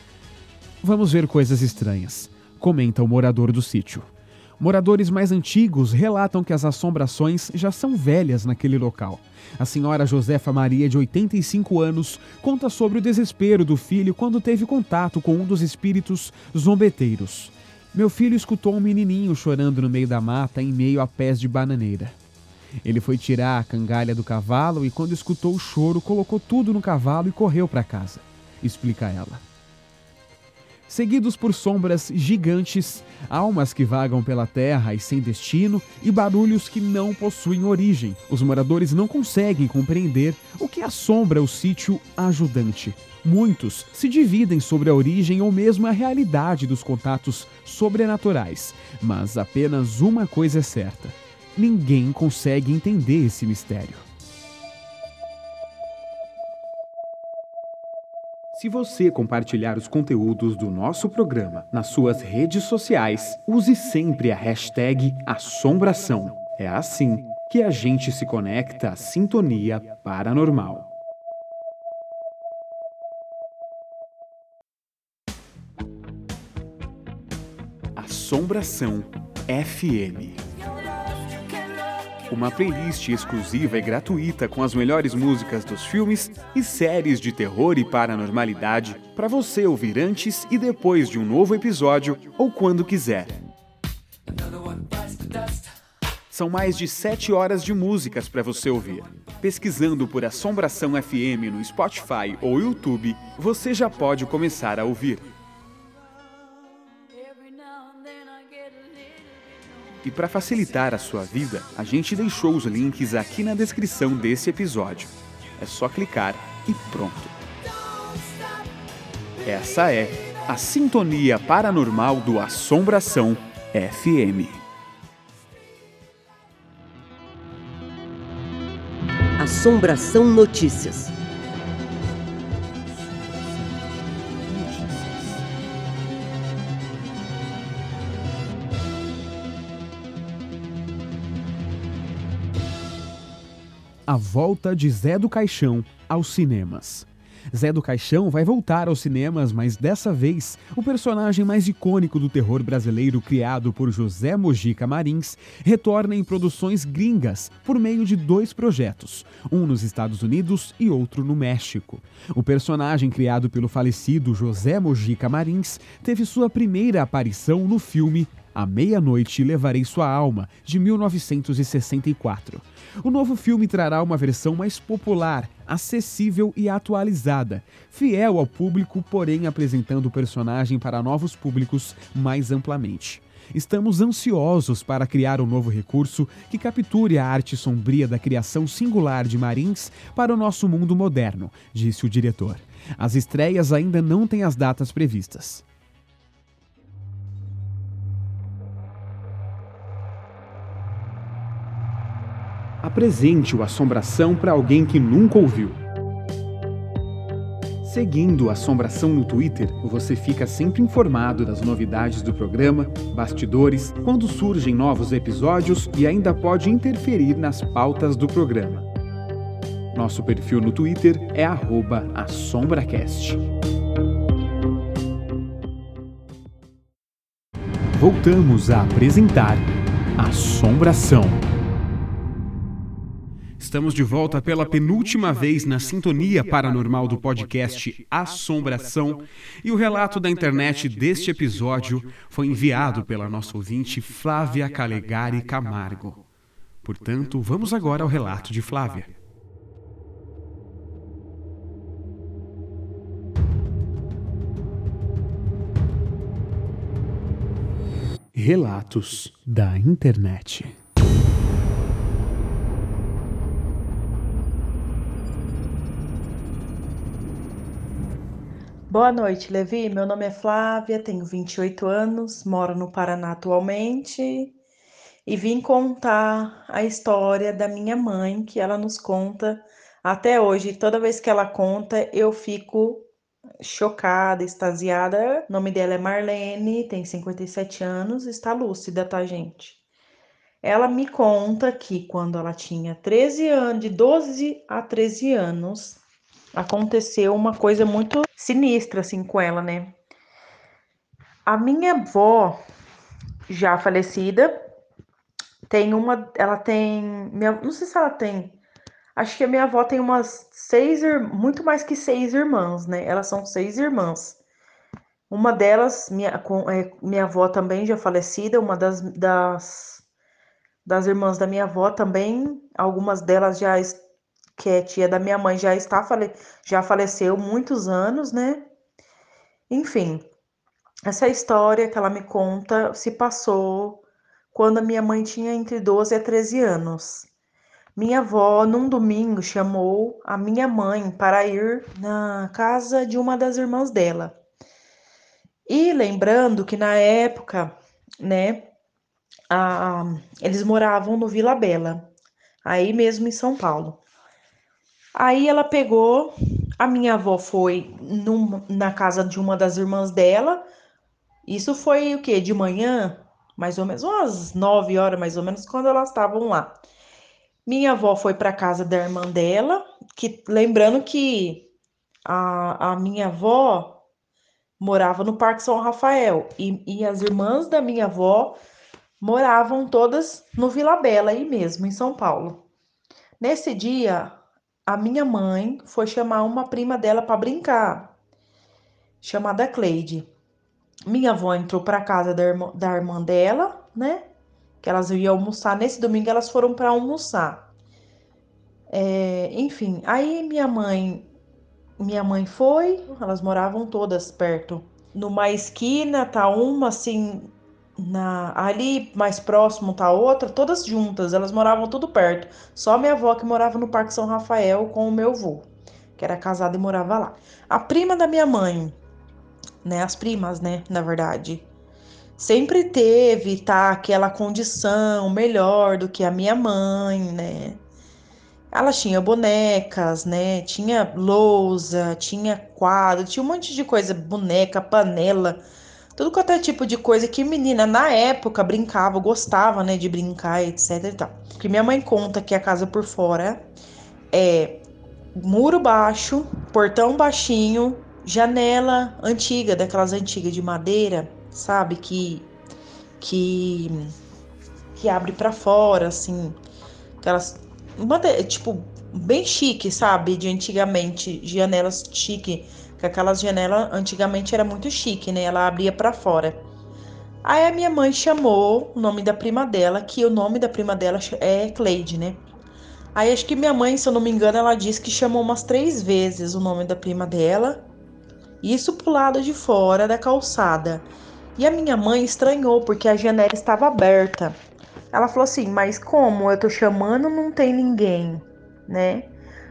vamos ver coisas estranhas, comenta o morador do sítio. Moradores mais antigos relatam que as assombrações já são velhas naquele local. A senhora Josefa Maria, de 85 anos, conta sobre o desespero do filho quando teve contato com um dos espíritos zombeteiros. Meu filho escutou um menininho chorando no meio da mata, em meio a pés de bananeira. Ele foi tirar a cangalha do cavalo e, quando escutou o choro, colocou tudo no cavalo e correu para casa, explica ela. Seguidos por sombras gigantes, almas que vagam pela terra e sem destino e barulhos que não possuem origem. Os moradores não conseguem compreender o que assombra o sítio ajudante. Muitos se dividem sobre a origem ou mesmo a realidade dos contatos sobrenaturais, mas apenas uma coisa é certa ninguém consegue entender esse mistério. Se você compartilhar os conteúdos do nosso programa nas suas redes sociais, use sempre a hashtag Assombração. É assim que a gente se conecta à sintonia paranormal. Assombração FM uma playlist exclusiva e gratuita com as melhores músicas dos filmes e séries de terror e paranormalidade para você ouvir antes e depois de um novo episódio ou quando quiser. São mais de 7 horas de músicas para você ouvir. Pesquisando por Assombração FM no Spotify ou YouTube, você já pode começar a ouvir. E para facilitar a sua vida, a gente deixou os links aqui na descrição desse episódio. É só clicar e pronto. Essa é a Sintonia Paranormal do Assombração FM. Assombração Notícias. A volta de Zé do Caixão aos cinemas. Zé do Caixão vai voltar aos cinemas, mas dessa vez o personagem mais icônico do terror brasileiro criado por José Mojica Marins retorna em produções gringas por meio de dois projetos, um nos Estados Unidos e outro no México. O personagem criado pelo falecido José Mojica Marins teve sua primeira aparição no filme A Meia-Noite Levarei Sua Alma, de 1964. O novo filme trará uma versão mais popular, acessível e atualizada, fiel ao público, porém apresentando o personagem para novos públicos mais amplamente. Estamos ansiosos para criar um novo recurso que capture a arte sombria da criação singular de Marins para o nosso mundo moderno, disse o diretor. As estreias ainda não têm as datas previstas. Apresente o Assombração para alguém que nunca ouviu. Seguindo a Assombração no Twitter, você fica sempre informado das novidades do programa, bastidores, quando surgem novos episódios e ainda pode interferir nas pautas do programa. Nosso perfil no Twitter é @assombracast. Voltamos a apresentar Assombração. Estamos de volta pela penúltima vez na sintonia paranormal do podcast Assombração e o relato da internet deste episódio foi enviado pela nossa ouvinte Flávia Calegari Camargo. Portanto, vamos agora ao relato de Flávia. Relatos da internet. Boa noite, Levi. Meu nome é Flávia, tenho 28 anos, moro no Paraná atualmente e vim contar a história da minha mãe, que ela nos conta até hoje. Toda vez que ela conta, eu fico chocada, extasiada. O nome dela é Marlene, tem 57 anos, está lúcida, tá, gente? Ela me conta que quando ela tinha 13 anos, de 12 a 13 anos, aconteceu uma coisa muito sinistra assim com ela, né? A minha avó, já falecida, tem uma, ela tem, minha, não sei se ela tem, acho que a minha avó tem umas seis, muito mais que seis irmãs, né? Elas são seis irmãs. Uma delas, minha, é, minha avó também já falecida, uma das, das, das irmãs da minha avó também, algumas delas já que é tia da minha mãe, já está fale, já faleceu muitos anos, né? Enfim, essa história que ela me conta se passou quando a minha mãe tinha entre 12 a 13 anos. Minha avó, num domingo, chamou a minha mãe para ir na casa de uma das irmãs dela. E lembrando que na época, né, a, eles moravam no Vila Bela, aí mesmo em São Paulo. Aí ela pegou, a minha avó foi num, na casa de uma das irmãs dela. Isso foi o que? De manhã, mais ou menos, umas nove horas mais ou menos, quando elas estavam lá. Minha avó foi para casa da irmã dela, que lembrando que a, a minha avó morava no Parque São Rafael e, e as irmãs da minha avó moravam todas no Vila Bela, aí mesmo, em São Paulo. Nesse dia, a minha mãe foi chamar uma prima dela para brincar, chamada Cleide. Minha avó entrou para casa da irmã, da irmã dela, né? Que elas iam almoçar. Nesse domingo elas foram para almoçar. É, enfim, aí minha mãe, minha mãe foi. Elas moravam todas perto. Numa esquina tá uma assim na ali mais próximo tá outra, todas juntas, elas moravam tudo perto. Só minha avó que morava no Parque São Rafael com o meu avô, que era casado e morava lá. A prima da minha mãe, né, as primas, né, na verdade, sempre teve, tá, aquela condição melhor do que a minha mãe, né? Ela tinha bonecas, né? Tinha lousa, tinha quadro, tinha um monte de coisa, boneca, panela, tudo quanto é tipo de coisa que menina na época brincava, gostava, né, de brincar, etc e tal. Que minha mãe conta que a casa por fora é muro baixo, portão baixinho, janela antiga, daquelas antigas de madeira, sabe, que que que abre para fora assim, aquelas tipo bem chique, sabe, de antigamente, janelas chique que aquelas janelas antigamente era muito chique, né? Ela abria para fora. Aí a minha mãe chamou o nome da prima dela, que o nome da prima dela é Cleide, né? Aí acho que minha mãe, se eu não me engano, ela disse que chamou umas três vezes o nome da prima dela. Isso pro lado de fora da calçada. E a minha mãe estranhou porque a janela estava aberta. Ela falou assim: "Mas como eu tô chamando, não tem ninguém", né?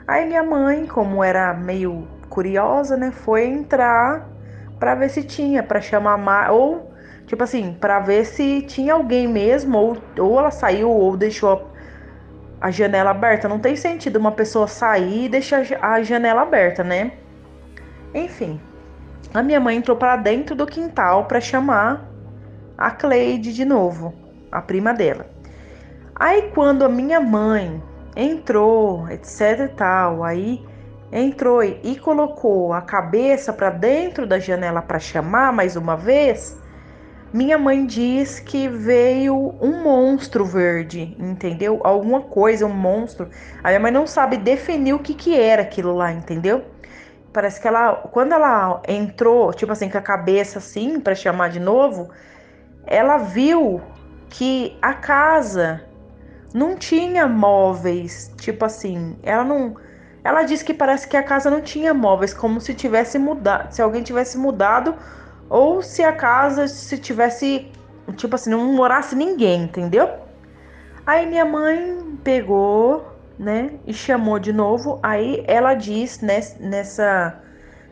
Aí minha mãe, como era meio curiosa, né, foi entrar para ver se tinha, para chamar mais, ou tipo assim, para ver se tinha alguém mesmo, ou, ou ela saiu ou deixou a janela aberta. Não tem sentido uma pessoa sair e deixar a janela aberta, né? Enfim, a minha mãe entrou para dentro do quintal para chamar a Cleide de novo, a prima dela. Aí quando a minha mãe entrou, etc e tal. Aí entrou e colocou a cabeça para dentro da janela para chamar mais uma vez. Minha mãe diz que veio um monstro verde, entendeu? Alguma coisa, um monstro. A minha mãe não sabe definir o que que era aquilo lá, entendeu? Parece que ela, quando ela entrou, tipo assim, com a cabeça assim, para chamar de novo, ela viu que a casa não tinha móveis, tipo assim, ela não. Ela disse que parece que a casa não tinha móveis, como se tivesse mudado, se alguém tivesse mudado, ou se a casa se tivesse, tipo assim, não morasse ninguém, entendeu? Aí minha mãe pegou, né, e chamou de novo. Aí ela diz nessa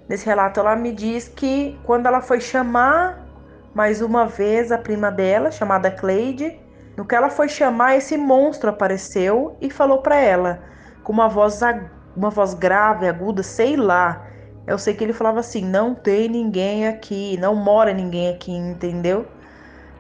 nesse relato, ela me diz que quando ela foi chamar mais uma vez a prima dela, chamada Cleide, no que ela foi chamar, esse monstro apareceu e falou para ela, com uma voz, uma voz grave, aguda, sei lá. Eu sei que ele falava assim: não tem ninguém aqui, não mora ninguém aqui, entendeu?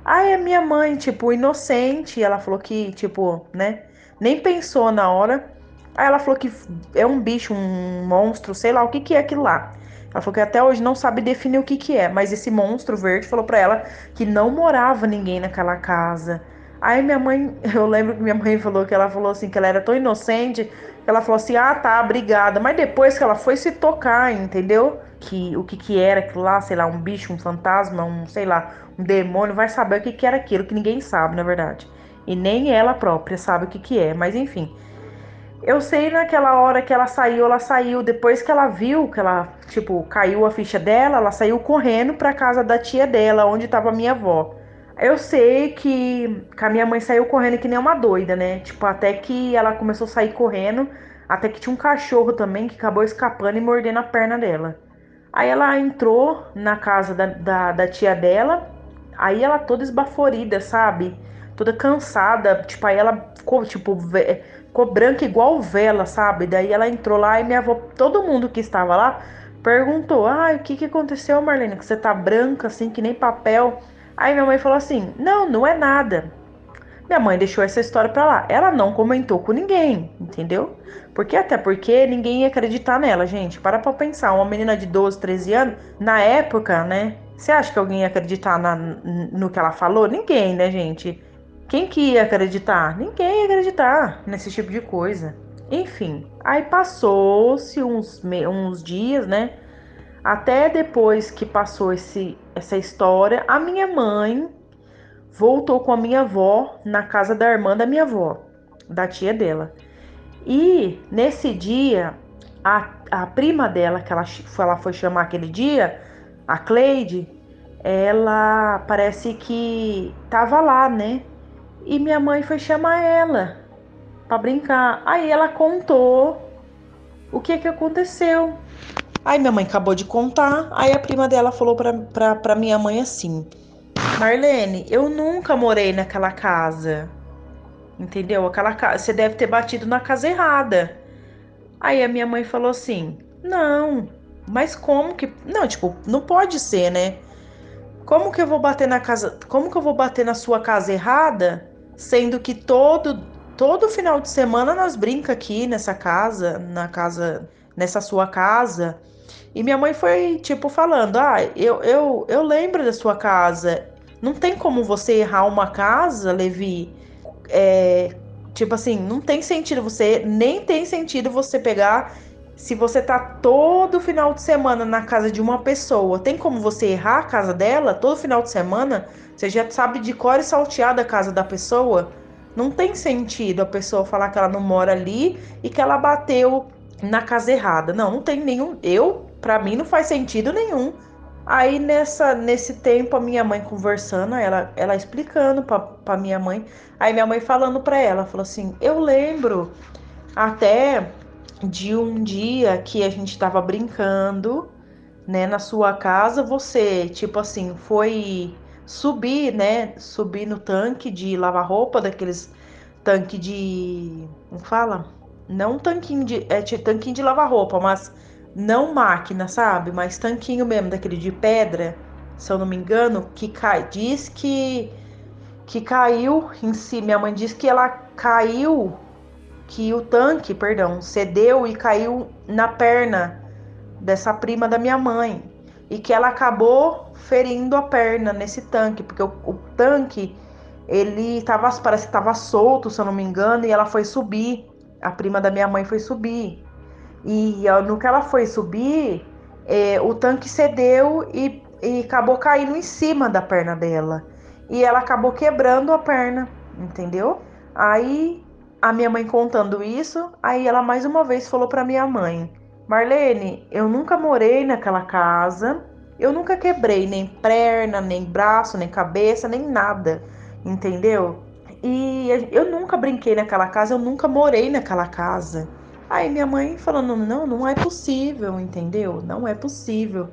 Aí a minha mãe, tipo, inocente, ela falou que, tipo, né, nem pensou na hora. Aí ela falou que é um bicho, um monstro, sei lá o que que é aquilo lá. Ela falou que até hoje não sabe definir o que que é, mas esse monstro verde falou para ela que não morava ninguém naquela casa. Aí minha mãe, eu lembro que minha mãe falou que ela falou assim que ela era tão inocente, ela falou assim: "Ah, tá, obrigada". Mas depois que ela foi se tocar, entendeu? Que o que que era aquilo lá, sei lá, um bicho, um fantasma, um, sei lá, um demônio, vai saber o que que era aquilo, que ninguém sabe, na verdade. E nem ela própria sabe o que que é, mas enfim. Eu sei naquela hora que ela saiu, ela saiu depois que ela viu que ela, tipo, caiu a ficha dela, ela saiu correndo para casa da tia dela, onde estava minha avó. Eu sei que, que a minha mãe saiu correndo que nem uma doida, né? Tipo, até que ela começou a sair correndo, até que tinha um cachorro também que acabou escapando e mordendo a perna dela. Aí ela entrou na casa da, da, da tia dela, aí ela toda esbaforida, sabe? Toda cansada, tipo, aí ela ficou, tipo, ficou branca igual vela, sabe? Daí ela entrou lá e minha avó, todo mundo que estava lá, perguntou: Ai, o que, que aconteceu, Marlene? Que você tá branca assim, que nem papel. Aí minha mãe falou assim: Não, não é nada. Minha mãe deixou essa história pra lá. Ela não comentou com ninguém, entendeu? Porque até porque ninguém ia acreditar nela, gente. Para pra pensar, uma menina de 12, 13 anos, na época, né? Você acha que alguém ia acreditar na, no que ela falou? Ninguém, né, gente? Quem que ia acreditar? Ninguém ia acreditar nesse tipo de coisa. Enfim, aí passou-se uns, uns dias, né? Até depois que passou esse, essa história, a minha mãe voltou com a minha avó na casa da irmã da minha avó, da tia dela. E nesse dia, a, a prima dela, que ela, ela foi chamar aquele dia, a Cleide, ela parece que tava lá, né? E minha mãe foi chamar ela para brincar. Aí ela contou o que que aconteceu. Aí minha mãe acabou de contar, aí a prima dela falou pra, pra, pra minha mãe assim: Marlene, eu nunca morei naquela casa. Entendeu? Aquela casa. Você deve ter batido na casa errada. Aí a minha mãe falou assim: Não, mas como que. Não, tipo, não pode ser, né? Como que eu vou bater na casa. Como que eu vou bater na sua casa errada? Sendo que todo todo final de semana nós brinca aqui nessa casa, na casa, nessa sua casa. E minha mãe foi, tipo, falando: Ah, eu, eu, eu lembro da sua casa. Não tem como você errar uma casa, Levi. É, tipo assim, não tem sentido você. Nem tem sentido você pegar. Se você tá todo final de semana na casa de uma pessoa, tem como você errar a casa dela todo final de semana? Você já sabe de cor e salteada a casa da pessoa? Não tem sentido a pessoa falar que ela não mora ali e que ela bateu na casa errada. Não, não tem nenhum. Eu para mim não faz sentido nenhum. Aí nessa nesse tempo a minha mãe conversando, ela ela explicando para minha mãe, aí minha mãe falando para ela, falou assim: "Eu lembro até de um dia que a gente estava brincando, né, na sua casa, você, tipo assim, foi subir, né, subir no tanque de lavar roupa daqueles tanque de, como fala? Não tanquinho de, é tanquinho de lavar roupa, mas não máquina, sabe? Mas tanquinho mesmo, daquele de pedra, se eu não me engano, que cai. Diz que que caiu em si. Minha mãe disse que ela caiu que o tanque, perdão, cedeu e caiu na perna dessa prima da minha mãe e que ela acabou ferindo a perna nesse tanque, porque o, o tanque ele tava, parece que estava solto, se eu não me engano, e ela foi subir. A prima da minha mãe foi subir. E no que ela foi subir, é, o tanque cedeu e, e acabou caindo em cima da perna dela. E ela acabou quebrando a perna, entendeu? Aí a minha mãe contando isso, aí ela mais uma vez falou para minha mãe: Marlene, eu nunca morei naquela casa, eu nunca quebrei nem perna, nem braço, nem cabeça, nem nada, entendeu? E eu nunca brinquei naquela casa, eu nunca morei naquela casa. Aí minha mãe falando: não, não é possível, entendeu? Não é possível.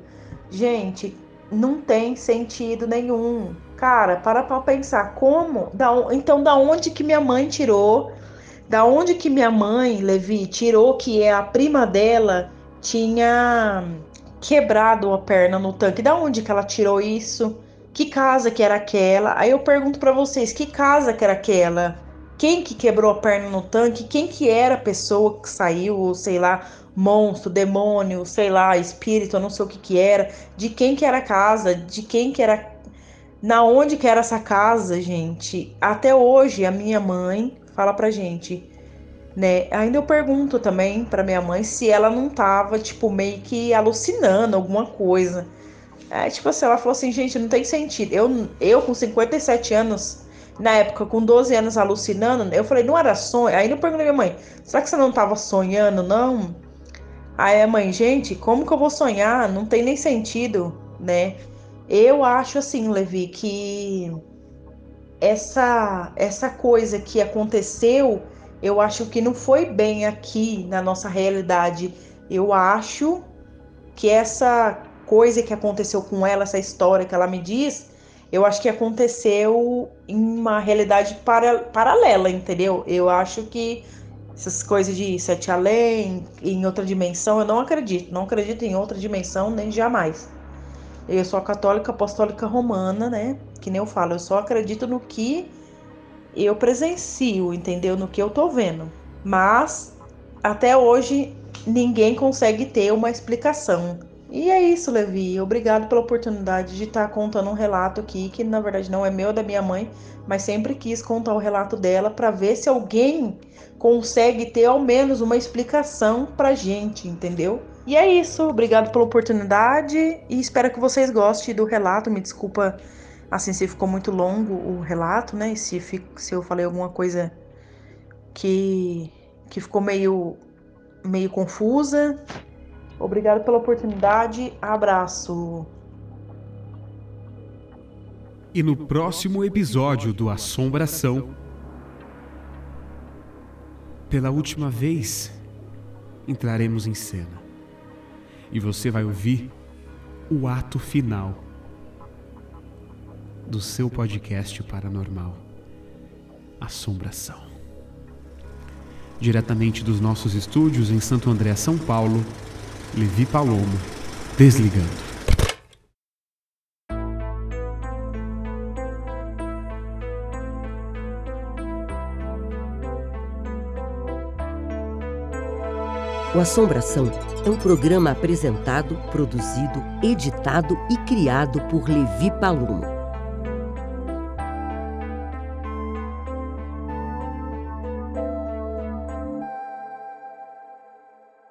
Gente, não tem sentido nenhum. Cara, para pra pensar como. Da, então, da onde que minha mãe tirou da onde que minha mãe, Levi, tirou que é a prima dela tinha quebrado a perna no tanque? Da onde que ela tirou isso? Que casa que era aquela? Aí eu pergunto para vocês, que casa que era aquela? Quem que quebrou a perna no tanque? Quem que era a pessoa que saiu, sei lá, monstro, demônio, sei lá, espírito, eu não sei o que que era. De quem que era a casa? De quem que era na onde que era essa casa, gente? Até hoje a minha mãe fala pra gente, né? Ainda eu pergunto também pra minha mãe se ela não tava, tipo, meio que alucinando alguma coisa. É, tipo assim, ela falou assim, gente, não tem sentido. Eu, eu com 57 anos, na época, com 12 anos alucinando, eu falei, não era sonho? Aí eu perguntei pra minha mãe, será que você não tava sonhando, não? Aí a mãe, gente, como que eu vou sonhar? Não tem nem sentido, né? Eu acho assim, Levi, que essa essa coisa que aconteceu, eu acho que não foi bem aqui na nossa realidade. Eu acho que essa coisa que aconteceu com ela, essa história que ela me diz, eu acho que aconteceu em uma realidade para, paralela, entendeu? Eu acho que essas coisas de sete além, em outra dimensão, eu não acredito. Não acredito em outra dimensão, nem jamais. Eu sou católica apostólica romana, né? Que nem eu falo, eu só acredito no que eu presencio, entendeu? No que eu tô vendo. Mas até hoje ninguém consegue ter uma explicação. E é isso, Levi. Obrigado pela oportunidade de estar tá contando um relato aqui, que na verdade não é meu, é da minha mãe, mas sempre quis contar o relato dela para ver se alguém consegue ter ao menos uma explicação pra gente, entendeu? E é isso, obrigado pela oportunidade e espero que vocês gostem do relato. Me desculpa assim se ficou muito longo o relato, né? E se, se eu falei alguma coisa que, que ficou meio, meio confusa. Obrigado pela oportunidade, abraço. E no próximo episódio do Assombração, pela última vez, entraremos em cena e você vai ouvir o ato final do seu podcast paranormal Assombração. Diretamente dos nossos estúdios em Santo André, São Paulo, Levi Palomo, desligando. O Assombração é um programa apresentado, produzido, editado e criado por Levi Palomo